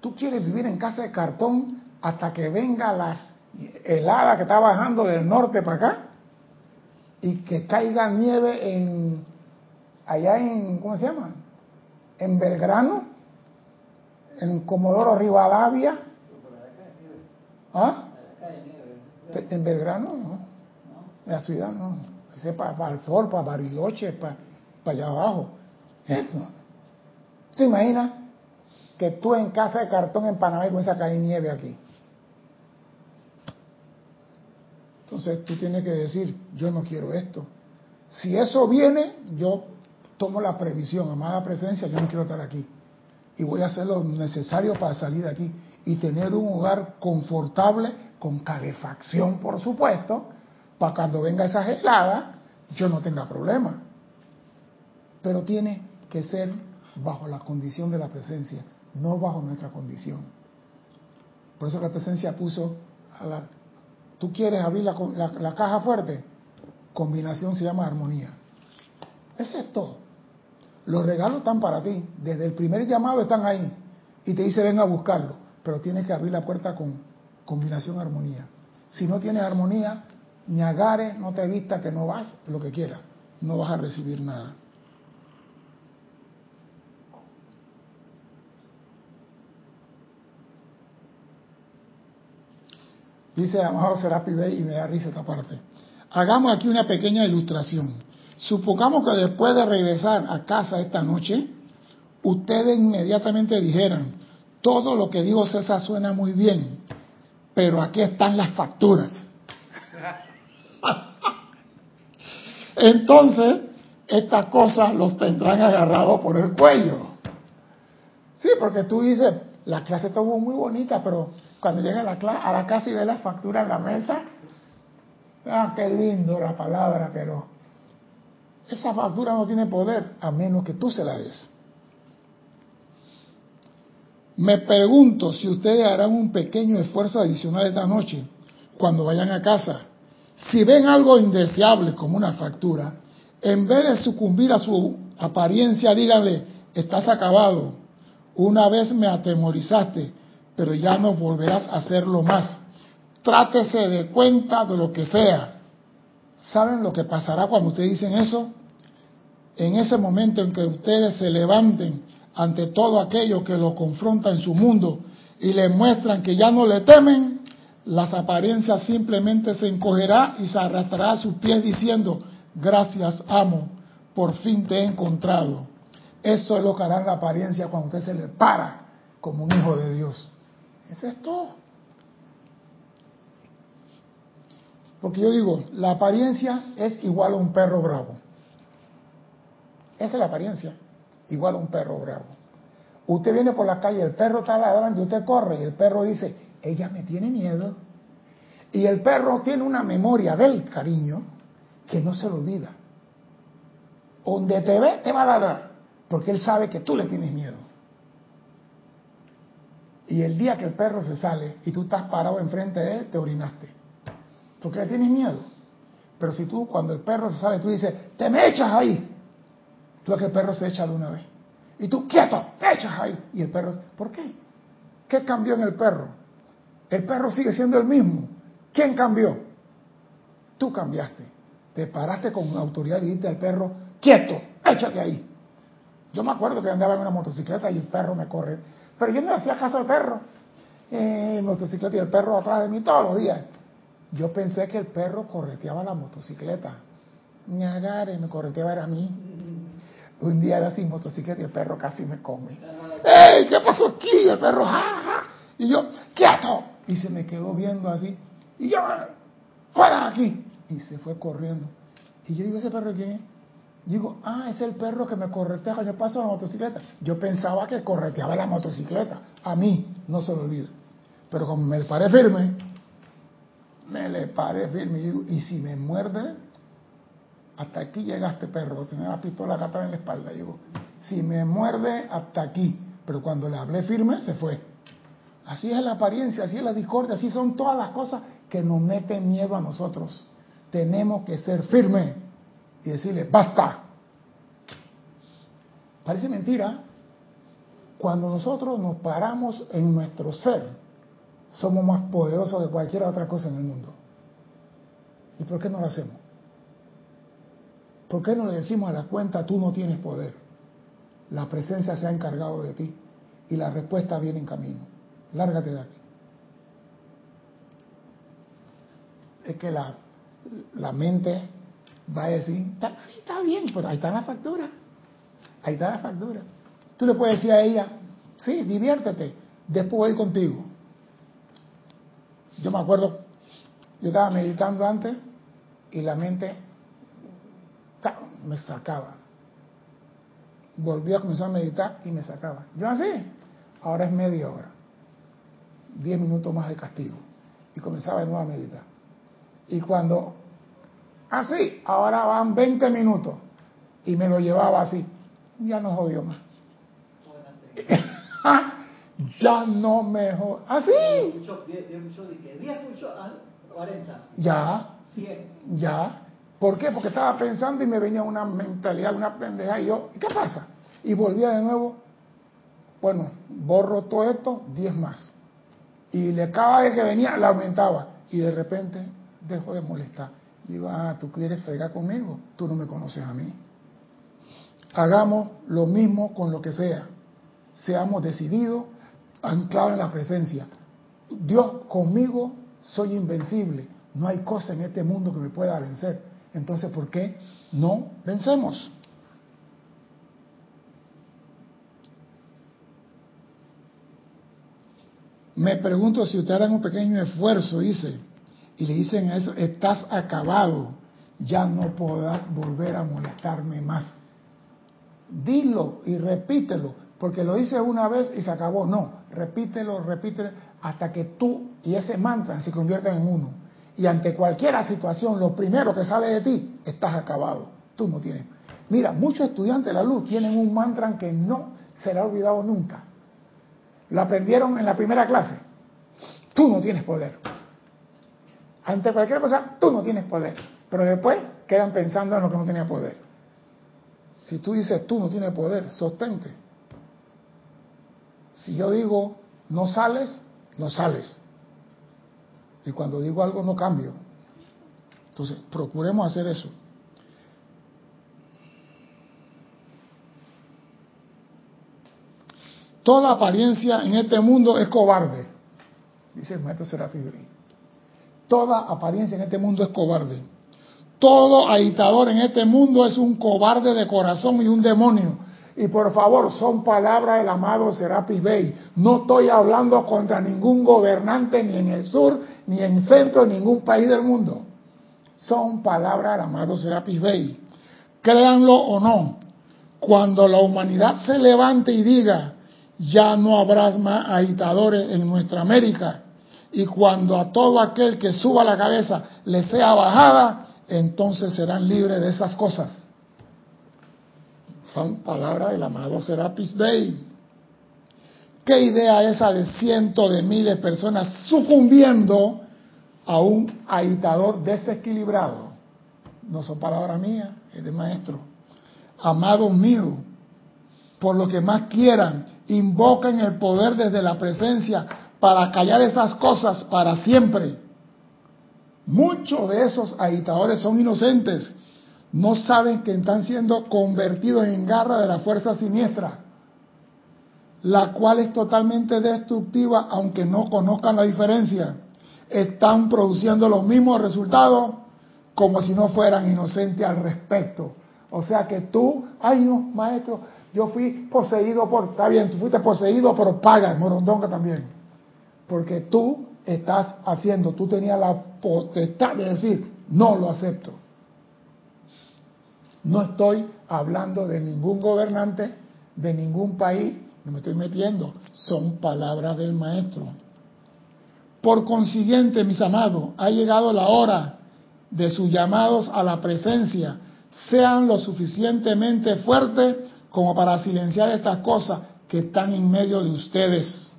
Tú quieres vivir en casa de cartón hasta que venga la helada que está bajando del norte para acá y que caiga nieve en allá en, ¿cómo se llama? En Belgrano, en Comodoro Rivadavia. ¿Ah? En Belgrano, no. En la ciudad, no. Para, para Alfor, para Bariloche, para allá abajo. ¿Te imaginas que tú en casa de cartón en Panamá comienzas a caer nieve aquí? Entonces tú tienes que decir, yo no quiero esto. Si eso viene, yo tomo la previsión, amada presencia, yo no quiero estar aquí. Y voy a hacer lo necesario para salir de aquí y tener un hogar confortable, con calefacción, por supuesto, para cuando venga esa helada, yo no tenga problema. Pero tiene que ser bajo la condición de la presencia, no bajo nuestra condición. Por eso la presencia puso a la... ¿Tú quieres abrir la, la caja fuerte? Combinación se llama armonía. Ese es todo. Los regalos están para ti. Desde el primer llamado están ahí. Y te dice ven a buscarlo. Pero tienes que abrir la puerta con combinación armonía. Si no tienes armonía, ni agares, no te vista que no vas, lo que quieras. No vas a recibir nada. Dice amado Serapi Bey y me da risa esta parte. Hagamos aquí una pequeña ilustración. Supongamos que después de regresar a casa esta noche, ustedes inmediatamente dijeran, todo lo que dijo César suena muy bien, pero aquí están las facturas. Entonces, estas cosas los tendrán agarrados por el cuello. Sí, porque tú dices, la clase estuvo muy bonita, pero cuando llega a la, casa y ve la factura en la mesa, ah, qué lindo la palabra, pero esa factura no tiene poder a menos que tú se la des. Me pregunto si ustedes harán un pequeño esfuerzo adicional esta noche cuando vayan a casa. Si ven algo indeseable como una factura, en vez de sucumbir a su apariencia, díganle, estás acabado. Una vez me atemorizaste, pero ya no volverás a hacerlo más. Trátese de cuenta de lo que sea. ¿Saben lo que pasará cuando ustedes dicen eso? En ese momento en que ustedes se levanten ante todo aquello que lo confronta en su mundo y le muestran que ya no le temen, las apariencias simplemente se encogerá y se arrastrará a sus pies diciendo, gracias amo, por fin te he encontrado. Eso es lo que hará la apariencia cuando usted se le para como un hijo de Dios. Es todo. Porque yo digo, la apariencia es igual a un perro bravo. Esa es la apariencia igual a un perro bravo. Usted viene por la calle, el perro está ladrando y usted corre y el perro dice, ella me tiene miedo. Y el perro tiene una memoria del cariño que no se lo olvida. Donde te ve, te va a ladrar, porque él sabe que tú le tienes miedo. Y el día que el perro se sale y tú estás parado enfrente de él, te orinaste. Porque le tienes miedo. Pero si tú, cuando el perro se sale, tú dices, te me echas ahí, Tú que el perro se echa de una vez. Y tú, quieto, te echas ahí. Y el perro, ¿por qué? ¿Qué cambió en el perro? El perro sigue siendo el mismo. ¿Quién cambió? Tú cambiaste. Te paraste con autoridad y dijiste al perro, quieto, échate ahí. Yo me acuerdo que andaba en una motocicleta y el perro me corre. Pero yo no le hacía caso al perro. Eh, motocicleta y el perro atrás de mí todos los días. Yo pensé que el perro correteaba la motocicleta. Ñagare, me correteaba era a mí. Un día era sin motocicleta y el perro casi me come. ¡Ey! ¿Qué pasó aquí? El perro, ¡ja, Y yo, ¡quieto! Y se me quedó viendo así. Y yo, ¡fuera de aquí! Y se fue corriendo. Y yo digo, ¿ese perro quién es? Digo, ah, es el perro que me corretea cuando paso la motocicleta. Yo pensaba que correteaba la motocicleta. A mí, no se lo olvida. Pero como me le paré firme, me le paré firme. Y digo, ¿y si me muerde? hasta aquí llega este perro, tenía la pistola acá en la espalda. digo, si me muerde, hasta aquí. Pero cuando le hablé firme, se fue. Así es la apariencia, así es la discordia, así son todas las cosas que nos meten miedo a nosotros. Tenemos que ser firmes y decirle, basta. Parece mentira. Cuando nosotros nos paramos en nuestro ser, somos más poderosos que cualquier otra cosa en el mundo. ¿Y por qué no lo hacemos? ¿Por qué no le decimos a la cuenta, tú no tienes poder? La presencia se ha encargado de ti y la respuesta viene en camino. Lárgate de aquí. Es que la, la mente va a decir, sí, está bien, pero ahí está la factura. Ahí está la factura. Tú le puedes decir a ella, sí, diviértete, después voy contigo. Yo me acuerdo, yo estaba meditando antes y la mente me sacaba. Volví a comenzar a meditar y me sacaba. Yo así, ahora es media hora, diez minutos más de castigo. Y comenzaba de nuevo a meditar. Y cuando, así, ahora van 20 minutos. Y me lo llevaba así. Ya no jodió más. ya no me jodió. Así. Ya. Ya. ¿Por qué? Porque estaba pensando y me venía una mentalidad, una pendeja y yo, ¿qué pasa? Y volvía de nuevo, bueno, borro todo esto, 10 más. Y cada vez que venía la aumentaba y de repente dejó de molestar. Digo, ah, tú quieres fregar conmigo, tú no me conoces a mí. Hagamos lo mismo con lo que sea. Seamos decididos, anclados en la presencia. Dios conmigo soy invencible. No hay cosa en este mundo que me pueda vencer. Entonces, ¿por qué no vencemos? Me pregunto si usted harán un pequeño esfuerzo, dice, y le dicen a eso, estás acabado, ya no podrás volver a molestarme más. Dilo y repítelo, porque lo hice una vez y se acabó. No, repítelo, repítelo, hasta que tú y ese mantra se conviertan en uno. Y ante cualquier situación, lo primero que sale de ti, estás acabado. Tú no tienes. Mira, muchos estudiantes de la luz tienen un mantra que no será olvidado nunca. Lo aprendieron en la primera clase. Tú no tienes poder. Ante cualquier cosa, tú no tienes poder. Pero después quedan pensando en lo que no tenía poder. Si tú dices tú no tienes poder, sostente. Si yo digo no sales, no sales. Y cuando digo algo no cambio. Entonces, procuremos hacer eso. Toda apariencia en este mundo es cobarde, dice el maestro Serafín. Toda apariencia en este mundo es cobarde. Todo agitador en este mundo es un cobarde de corazón y un demonio. Y por favor, son palabras del amado Serapis Bey. No estoy hablando contra ningún gobernante ni en el sur, ni en el centro, ni en ningún país del mundo. Son palabras del amado Serapis Bey. Créanlo o no, cuando la humanidad se levante y diga, ya no habrá más agitadores en nuestra América, y cuando a todo aquel que suba la cabeza le sea bajada, entonces serán libres de esas cosas. Son palabras del amado Serapis Bey. ¿Qué idea esa de cientos de miles de personas sucumbiendo a un agitador desequilibrado? No son palabras mías, es de maestro. Amados míos, por lo que más quieran, invoquen el poder desde la presencia para callar esas cosas para siempre. Muchos de esos agitadores son inocentes no saben que están siendo convertidos en garra de la fuerza siniestra, la cual es totalmente destructiva aunque no conozcan la diferencia. Están produciendo los mismos resultados como si no fueran inocentes al respecto. O sea que tú, ay no, maestro, yo fui poseído por, está bien, tú fuiste poseído, pero paga, morondonga también. Porque tú estás haciendo, tú tenías la potestad de decir, no lo acepto. No estoy hablando de ningún gobernante, de ningún país, no me estoy metiendo, son palabras del maestro. Por consiguiente, mis amados, ha llegado la hora de sus llamados a la presencia. Sean lo suficientemente fuertes como para silenciar estas cosas que están en medio de ustedes.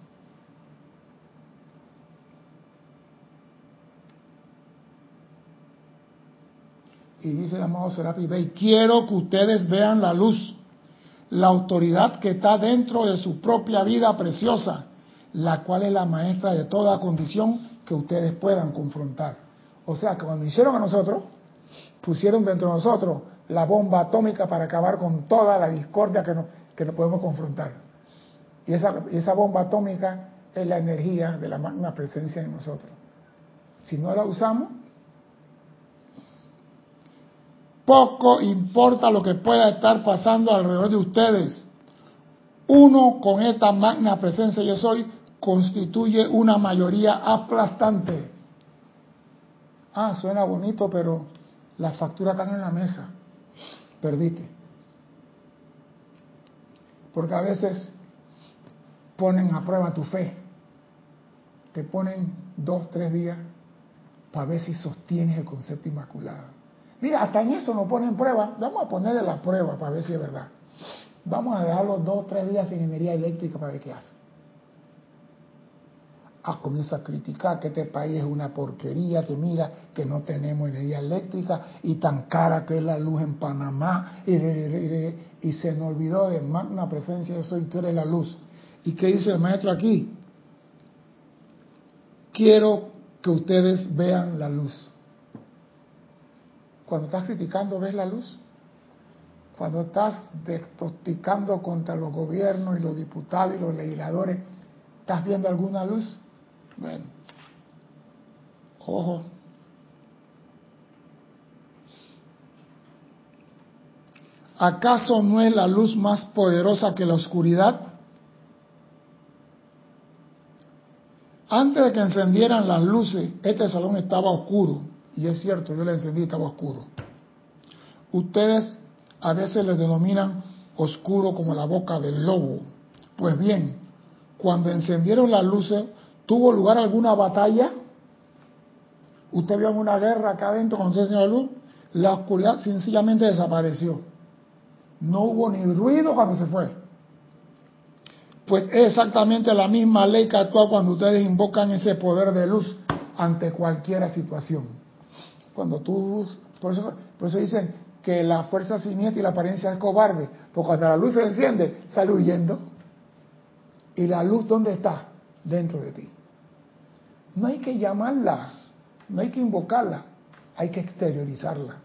Y dice el amado Serapi Bey, quiero que ustedes vean la luz, la autoridad que está dentro de su propia vida preciosa, la cual es la maestra de toda condición que ustedes puedan confrontar. O sea, que cuando hicieron a nosotros, pusieron dentro de nosotros la bomba atómica para acabar con toda la discordia que no, que podemos confrontar. Y esa, esa bomba atómica es la energía de la magna presencia en nosotros. Si no la usamos, poco importa lo que pueda estar pasando alrededor de ustedes. Uno con esta magna presencia yo soy constituye una mayoría aplastante. Ah, suena bonito, pero las facturas están en la mesa. Perdiste. Porque a veces ponen a prueba tu fe. Te ponen dos, tres días para ver si sostienes el concepto inmaculado. Mira, hasta en eso nos ponen prueba. Vamos a ponerle la prueba para ver si es verdad. Vamos a dejarlo dos, tres días sin energía eléctrica para ver qué hace. Ah, comienza a criticar que este país es una porquería, que mira que no tenemos energía eléctrica y tan cara que es la luz en Panamá y, se nos olvidó de magna presencia de soy tú eres la luz. ¿Y qué dice el maestro aquí? Quiero que ustedes vean la luz. Cuando estás criticando, ¿ves la luz? Cuando estás desposticando contra los gobiernos y los diputados y los legisladores, ¿estás viendo alguna luz? Bueno, ojo. ¿Acaso no es la luz más poderosa que la oscuridad? Antes de que encendieran las luces, este salón estaba oscuro. Y es cierto, yo le encendí estaba oscuro. Ustedes a veces le denominan oscuro como la boca del lobo. Pues bien, cuando encendieron las luces, ¿tuvo lugar alguna batalla? ¿Usted vio una guerra acá adentro cuando se encendió la luz? La oscuridad sencillamente desapareció. No hubo ni ruido cuando se fue. Pues es exactamente la misma ley que actúa cuando ustedes invocan ese poder de luz ante cualquier situación. Cuando tú, por eso, por eso dicen que la fuerza siniestra y la apariencia es cobarde, porque cuando la luz se enciende, sale huyendo. ¿Y la luz dónde está? Dentro de ti. No hay que llamarla, no hay que invocarla, hay que exteriorizarla.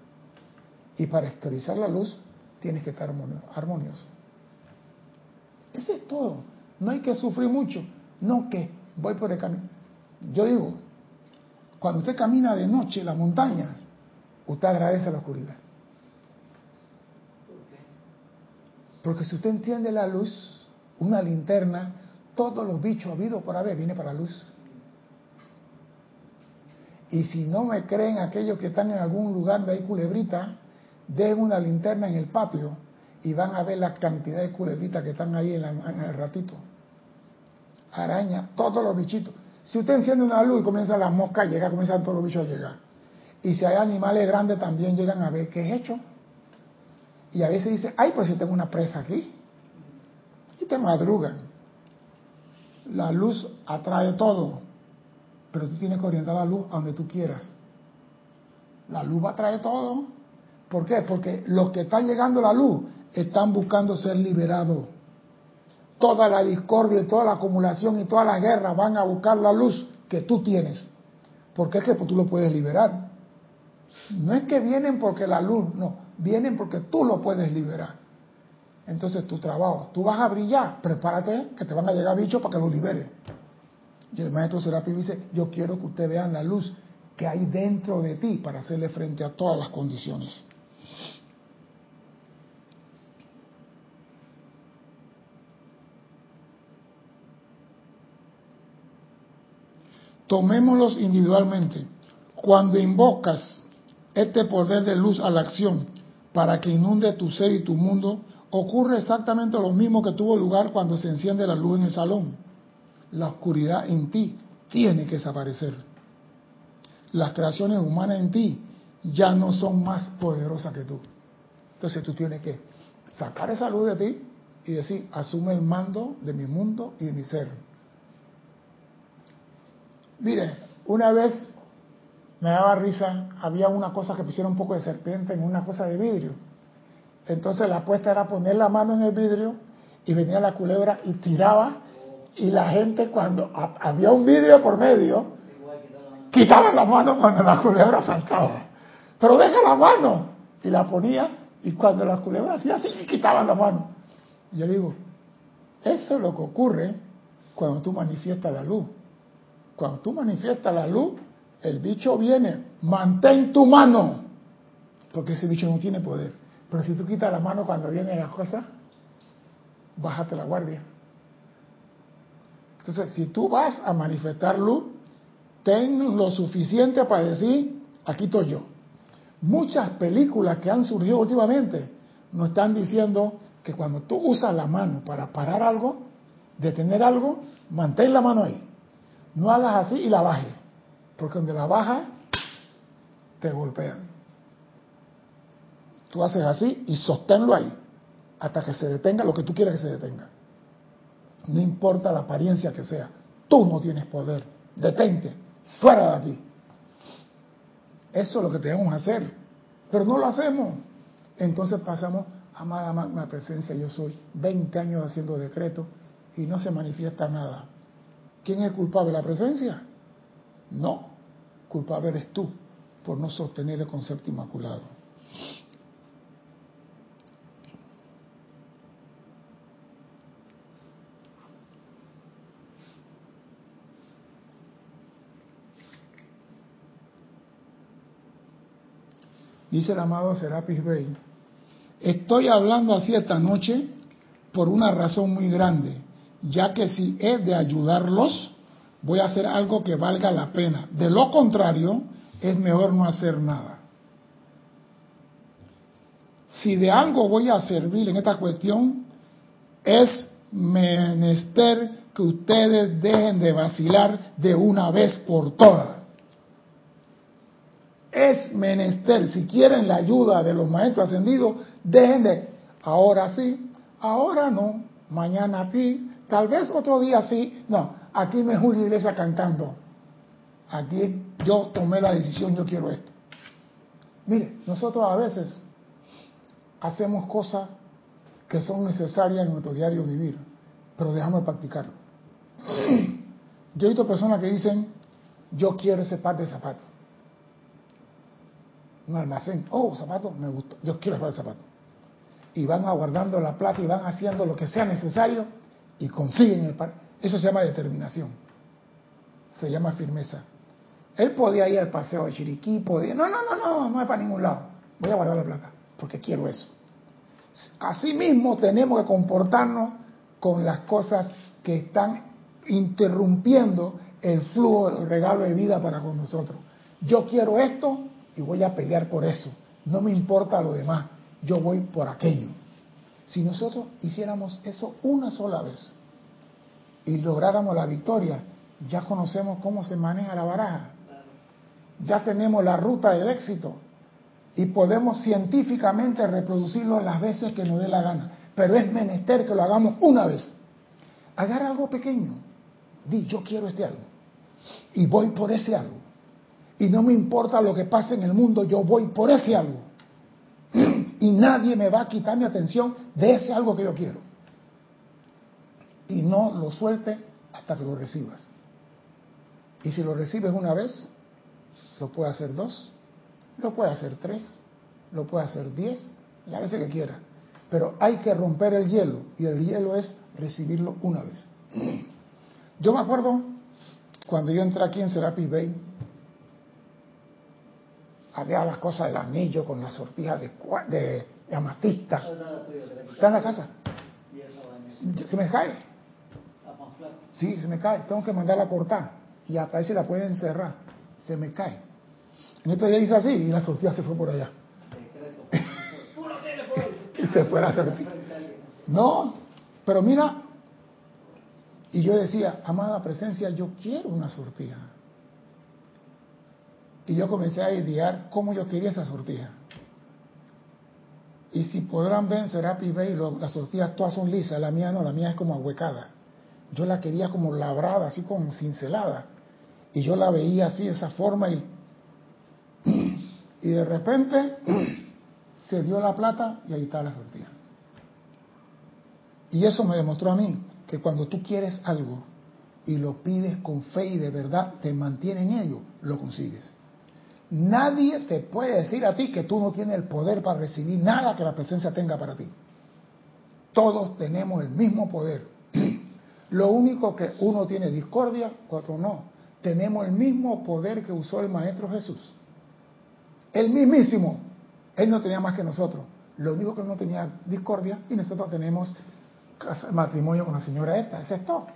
Y para exteriorizar la luz tienes que estar armonioso. Ese es todo. No hay que sufrir mucho. No que voy por el camino. Yo digo, cuando usted camina de noche en la montaña, usted agradece la oscuridad. Porque si usted entiende la luz, una linterna, todos los bichos habidos por haber viene para la luz. Y si no me creen aquellos que están en algún lugar de ahí culebrita, den una linterna en el patio y van a ver la cantidad de culebritas que están ahí en, el ratito. Araña, todos los bichitos. Si usted enciende una luz y comienzan las moscas a llegar, comienzan todos los bichos a llegar. Y si hay animales grandes también llegan a ver qué es hecho. Y a veces dice, ay, pues si tengo una presa aquí. Y te madrugan. La luz atrae todo, pero tú tienes que orientar la luz a donde tú quieras. La luz va a traer todo. ¿Por qué? Porque los que están llegando a la luz están buscando ser liberados. Toda la discordia y toda la acumulación y toda la guerra van a buscar la luz que tú tienes. Porque es que tú lo puedes liberar. No es que vienen porque la luz, no, vienen porque tú lo puedes liberar. Entonces tu trabajo, tú vas a brillar, prepárate que te van a llegar bichos para que lo libere. Y el maestro Serapis dice, yo quiero que ustedes vean la luz que hay dentro de ti para hacerle frente a todas las condiciones. Tomémoslos individualmente. Cuando invocas este poder de luz a la acción para que inunde tu ser y tu mundo, ocurre exactamente lo mismo que tuvo lugar cuando se enciende la luz en el salón. La oscuridad en ti tiene que desaparecer. Las creaciones humanas en ti ya no son más poderosas que tú. Entonces tú tienes que sacar esa luz de ti y decir, asume el mando de mi mundo y de mi ser. Mire, una vez me daba risa, había una cosa que pusiera un poco de serpiente en una cosa de vidrio. Entonces la apuesta era poner la mano en el vidrio y venía la culebra y tiraba y la gente cuando había un vidrio por medio, quitaba la mano cuando la culebra saltaba. Pero deja la mano y la ponía y cuando la culebra hacía así, quitaban la mano. yo digo, eso es lo que ocurre cuando tú manifiestas la luz. Cuando tú manifiestas la luz, el bicho viene, mantén tu mano, porque ese bicho no tiene poder. Pero si tú quitas la mano cuando viene la cosa, bájate la guardia. Entonces, si tú vas a manifestar luz, ten lo suficiente para decir, aquí estoy yo. Muchas películas que han surgido últimamente nos están diciendo que cuando tú usas la mano para parar algo, detener algo, mantén la mano ahí. No hagas así y la baje, porque donde la baja te golpean. Tú haces así y sosténlo ahí hasta que se detenga lo que tú quieres que se detenga. No importa la apariencia que sea, tú no tienes poder. Detente, fuera de aquí. Eso es lo que tenemos que hacer, pero no lo hacemos. Entonces pasamos, amada magna presencia, yo soy 20 años haciendo decretos y no se manifiesta nada. ¿Quién es culpable? ¿La presencia? No, culpable eres tú por no sostener el concepto inmaculado. Dice el amado Serapis Bey, estoy hablando así esta noche por una razón muy grande ya que si he de ayudarlos, voy a hacer algo que valga la pena. De lo contrario, es mejor no hacer nada. Si de algo voy a servir en esta cuestión, es menester que ustedes dejen de vacilar de una vez por todas. Es menester, si quieren la ayuda de los maestros ascendidos, dejen de, ahora sí, ahora no, mañana a ti, tal vez otro día sí, no, aquí no es una iglesia cantando, aquí yo tomé la decisión, yo quiero esto. Mire, nosotros a veces hacemos cosas que son necesarias en nuestro diario vivir, pero dejamos de practicarlo. Yo he visto personas que dicen, yo quiero ese par de zapatos. Un almacén, oh, zapatos, me gustó, yo quiero ese par de zapatos. Y van aguardando la plata y van haciendo lo que sea necesario y consiguen el par. Eso se llama determinación. Se llama firmeza. Él podía ir al paseo de Chiriquí, podía, no, no, no, no, no es para ningún lado. Voy a guardar la plata, porque quiero eso. Asimismo tenemos que comportarnos con las cosas que están interrumpiendo el flujo del regalo de vida para con nosotros. Yo quiero esto y voy a pelear por eso. No me importa lo demás, yo voy por aquello. Si nosotros hiciéramos eso una sola vez y lográramos la victoria, ya conocemos cómo se maneja la baraja. Ya tenemos la ruta del éxito y podemos científicamente reproducirlo las veces que nos dé la gana. Pero es menester que lo hagamos una vez. Agarra algo pequeño. Di, yo quiero este algo. Y voy por ese algo. Y no me importa lo que pase en el mundo, yo voy por ese algo. Y nadie me va a quitar mi atención de ese algo que yo quiero. Y no lo suelte hasta que lo recibas. Y si lo recibes una vez, lo puede hacer dos, lo puede hacer tres, lo puede hacer diez, la veces que quiera. Pero hay que romper el hielo y el hielo es recibirlo una vez. Yo me acuerdo cuando yo entré aquí en Serapis Bay, había las cosas del anillo con la sortija de, de, amatista. ¿Está en la casa? ¿Se me cae? Sí, se me cae. Tengo que mandarla a cortar. Y a ver si la pueden cerrar. Se me cae. En este día hice así y la sortija se fue por allá. y se fue la sortija. No, pero mira, y yo decía, amada presencia, yo quiero una sortija. Y yo comencé a idear cómo yo quería esa sortija. Y si podrán ver en Serapi Bay, las sortijas todas son lisas, la mía no, la mía es como ahuecada. Yo la quería como labrada, así como cincelada. Y yo la veía así, esa forma, y, y de repente se dio la plata y ahí está la sortija. Y eso me demostró a mí que cuando tú quieres algo y lo pides con fe y de verdad te mantiene en ello, lo consigues. Nadie te puede decir a ti que tú no tienes el poder para recibir nada que la presencia tenga para ti. Todos tenemos el mismo poder. Lo único que uno tiene discordia, otro no. Tenemos el mismo poder que usó el Maestro Jesús. El mismísimo. Él no tenía más que nosotros. Lo único que no tenía discordia y nosotros tenemos matrimonio con la señora esta, ese es todo.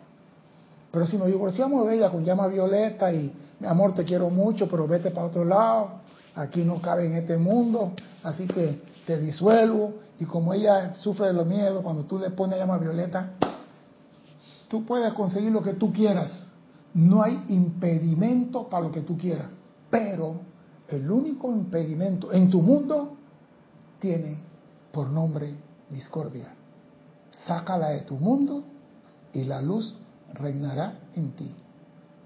Pero si nos divorciamos de ella con llama violeta y mi amor te quiero mucho, pero vete para otro lado, aquí no cabe en este mundo, así que te disuelvo y como ella sufre de los miedos, cuando tú le pones llama violeta, tú puedes conseguir lo que tú quieras. No hay impedimento para lo que tú quieras, pero el único impedimento en tu mundo tiene por nombre discordia sácala de tu mundo y la luz reinará en ti.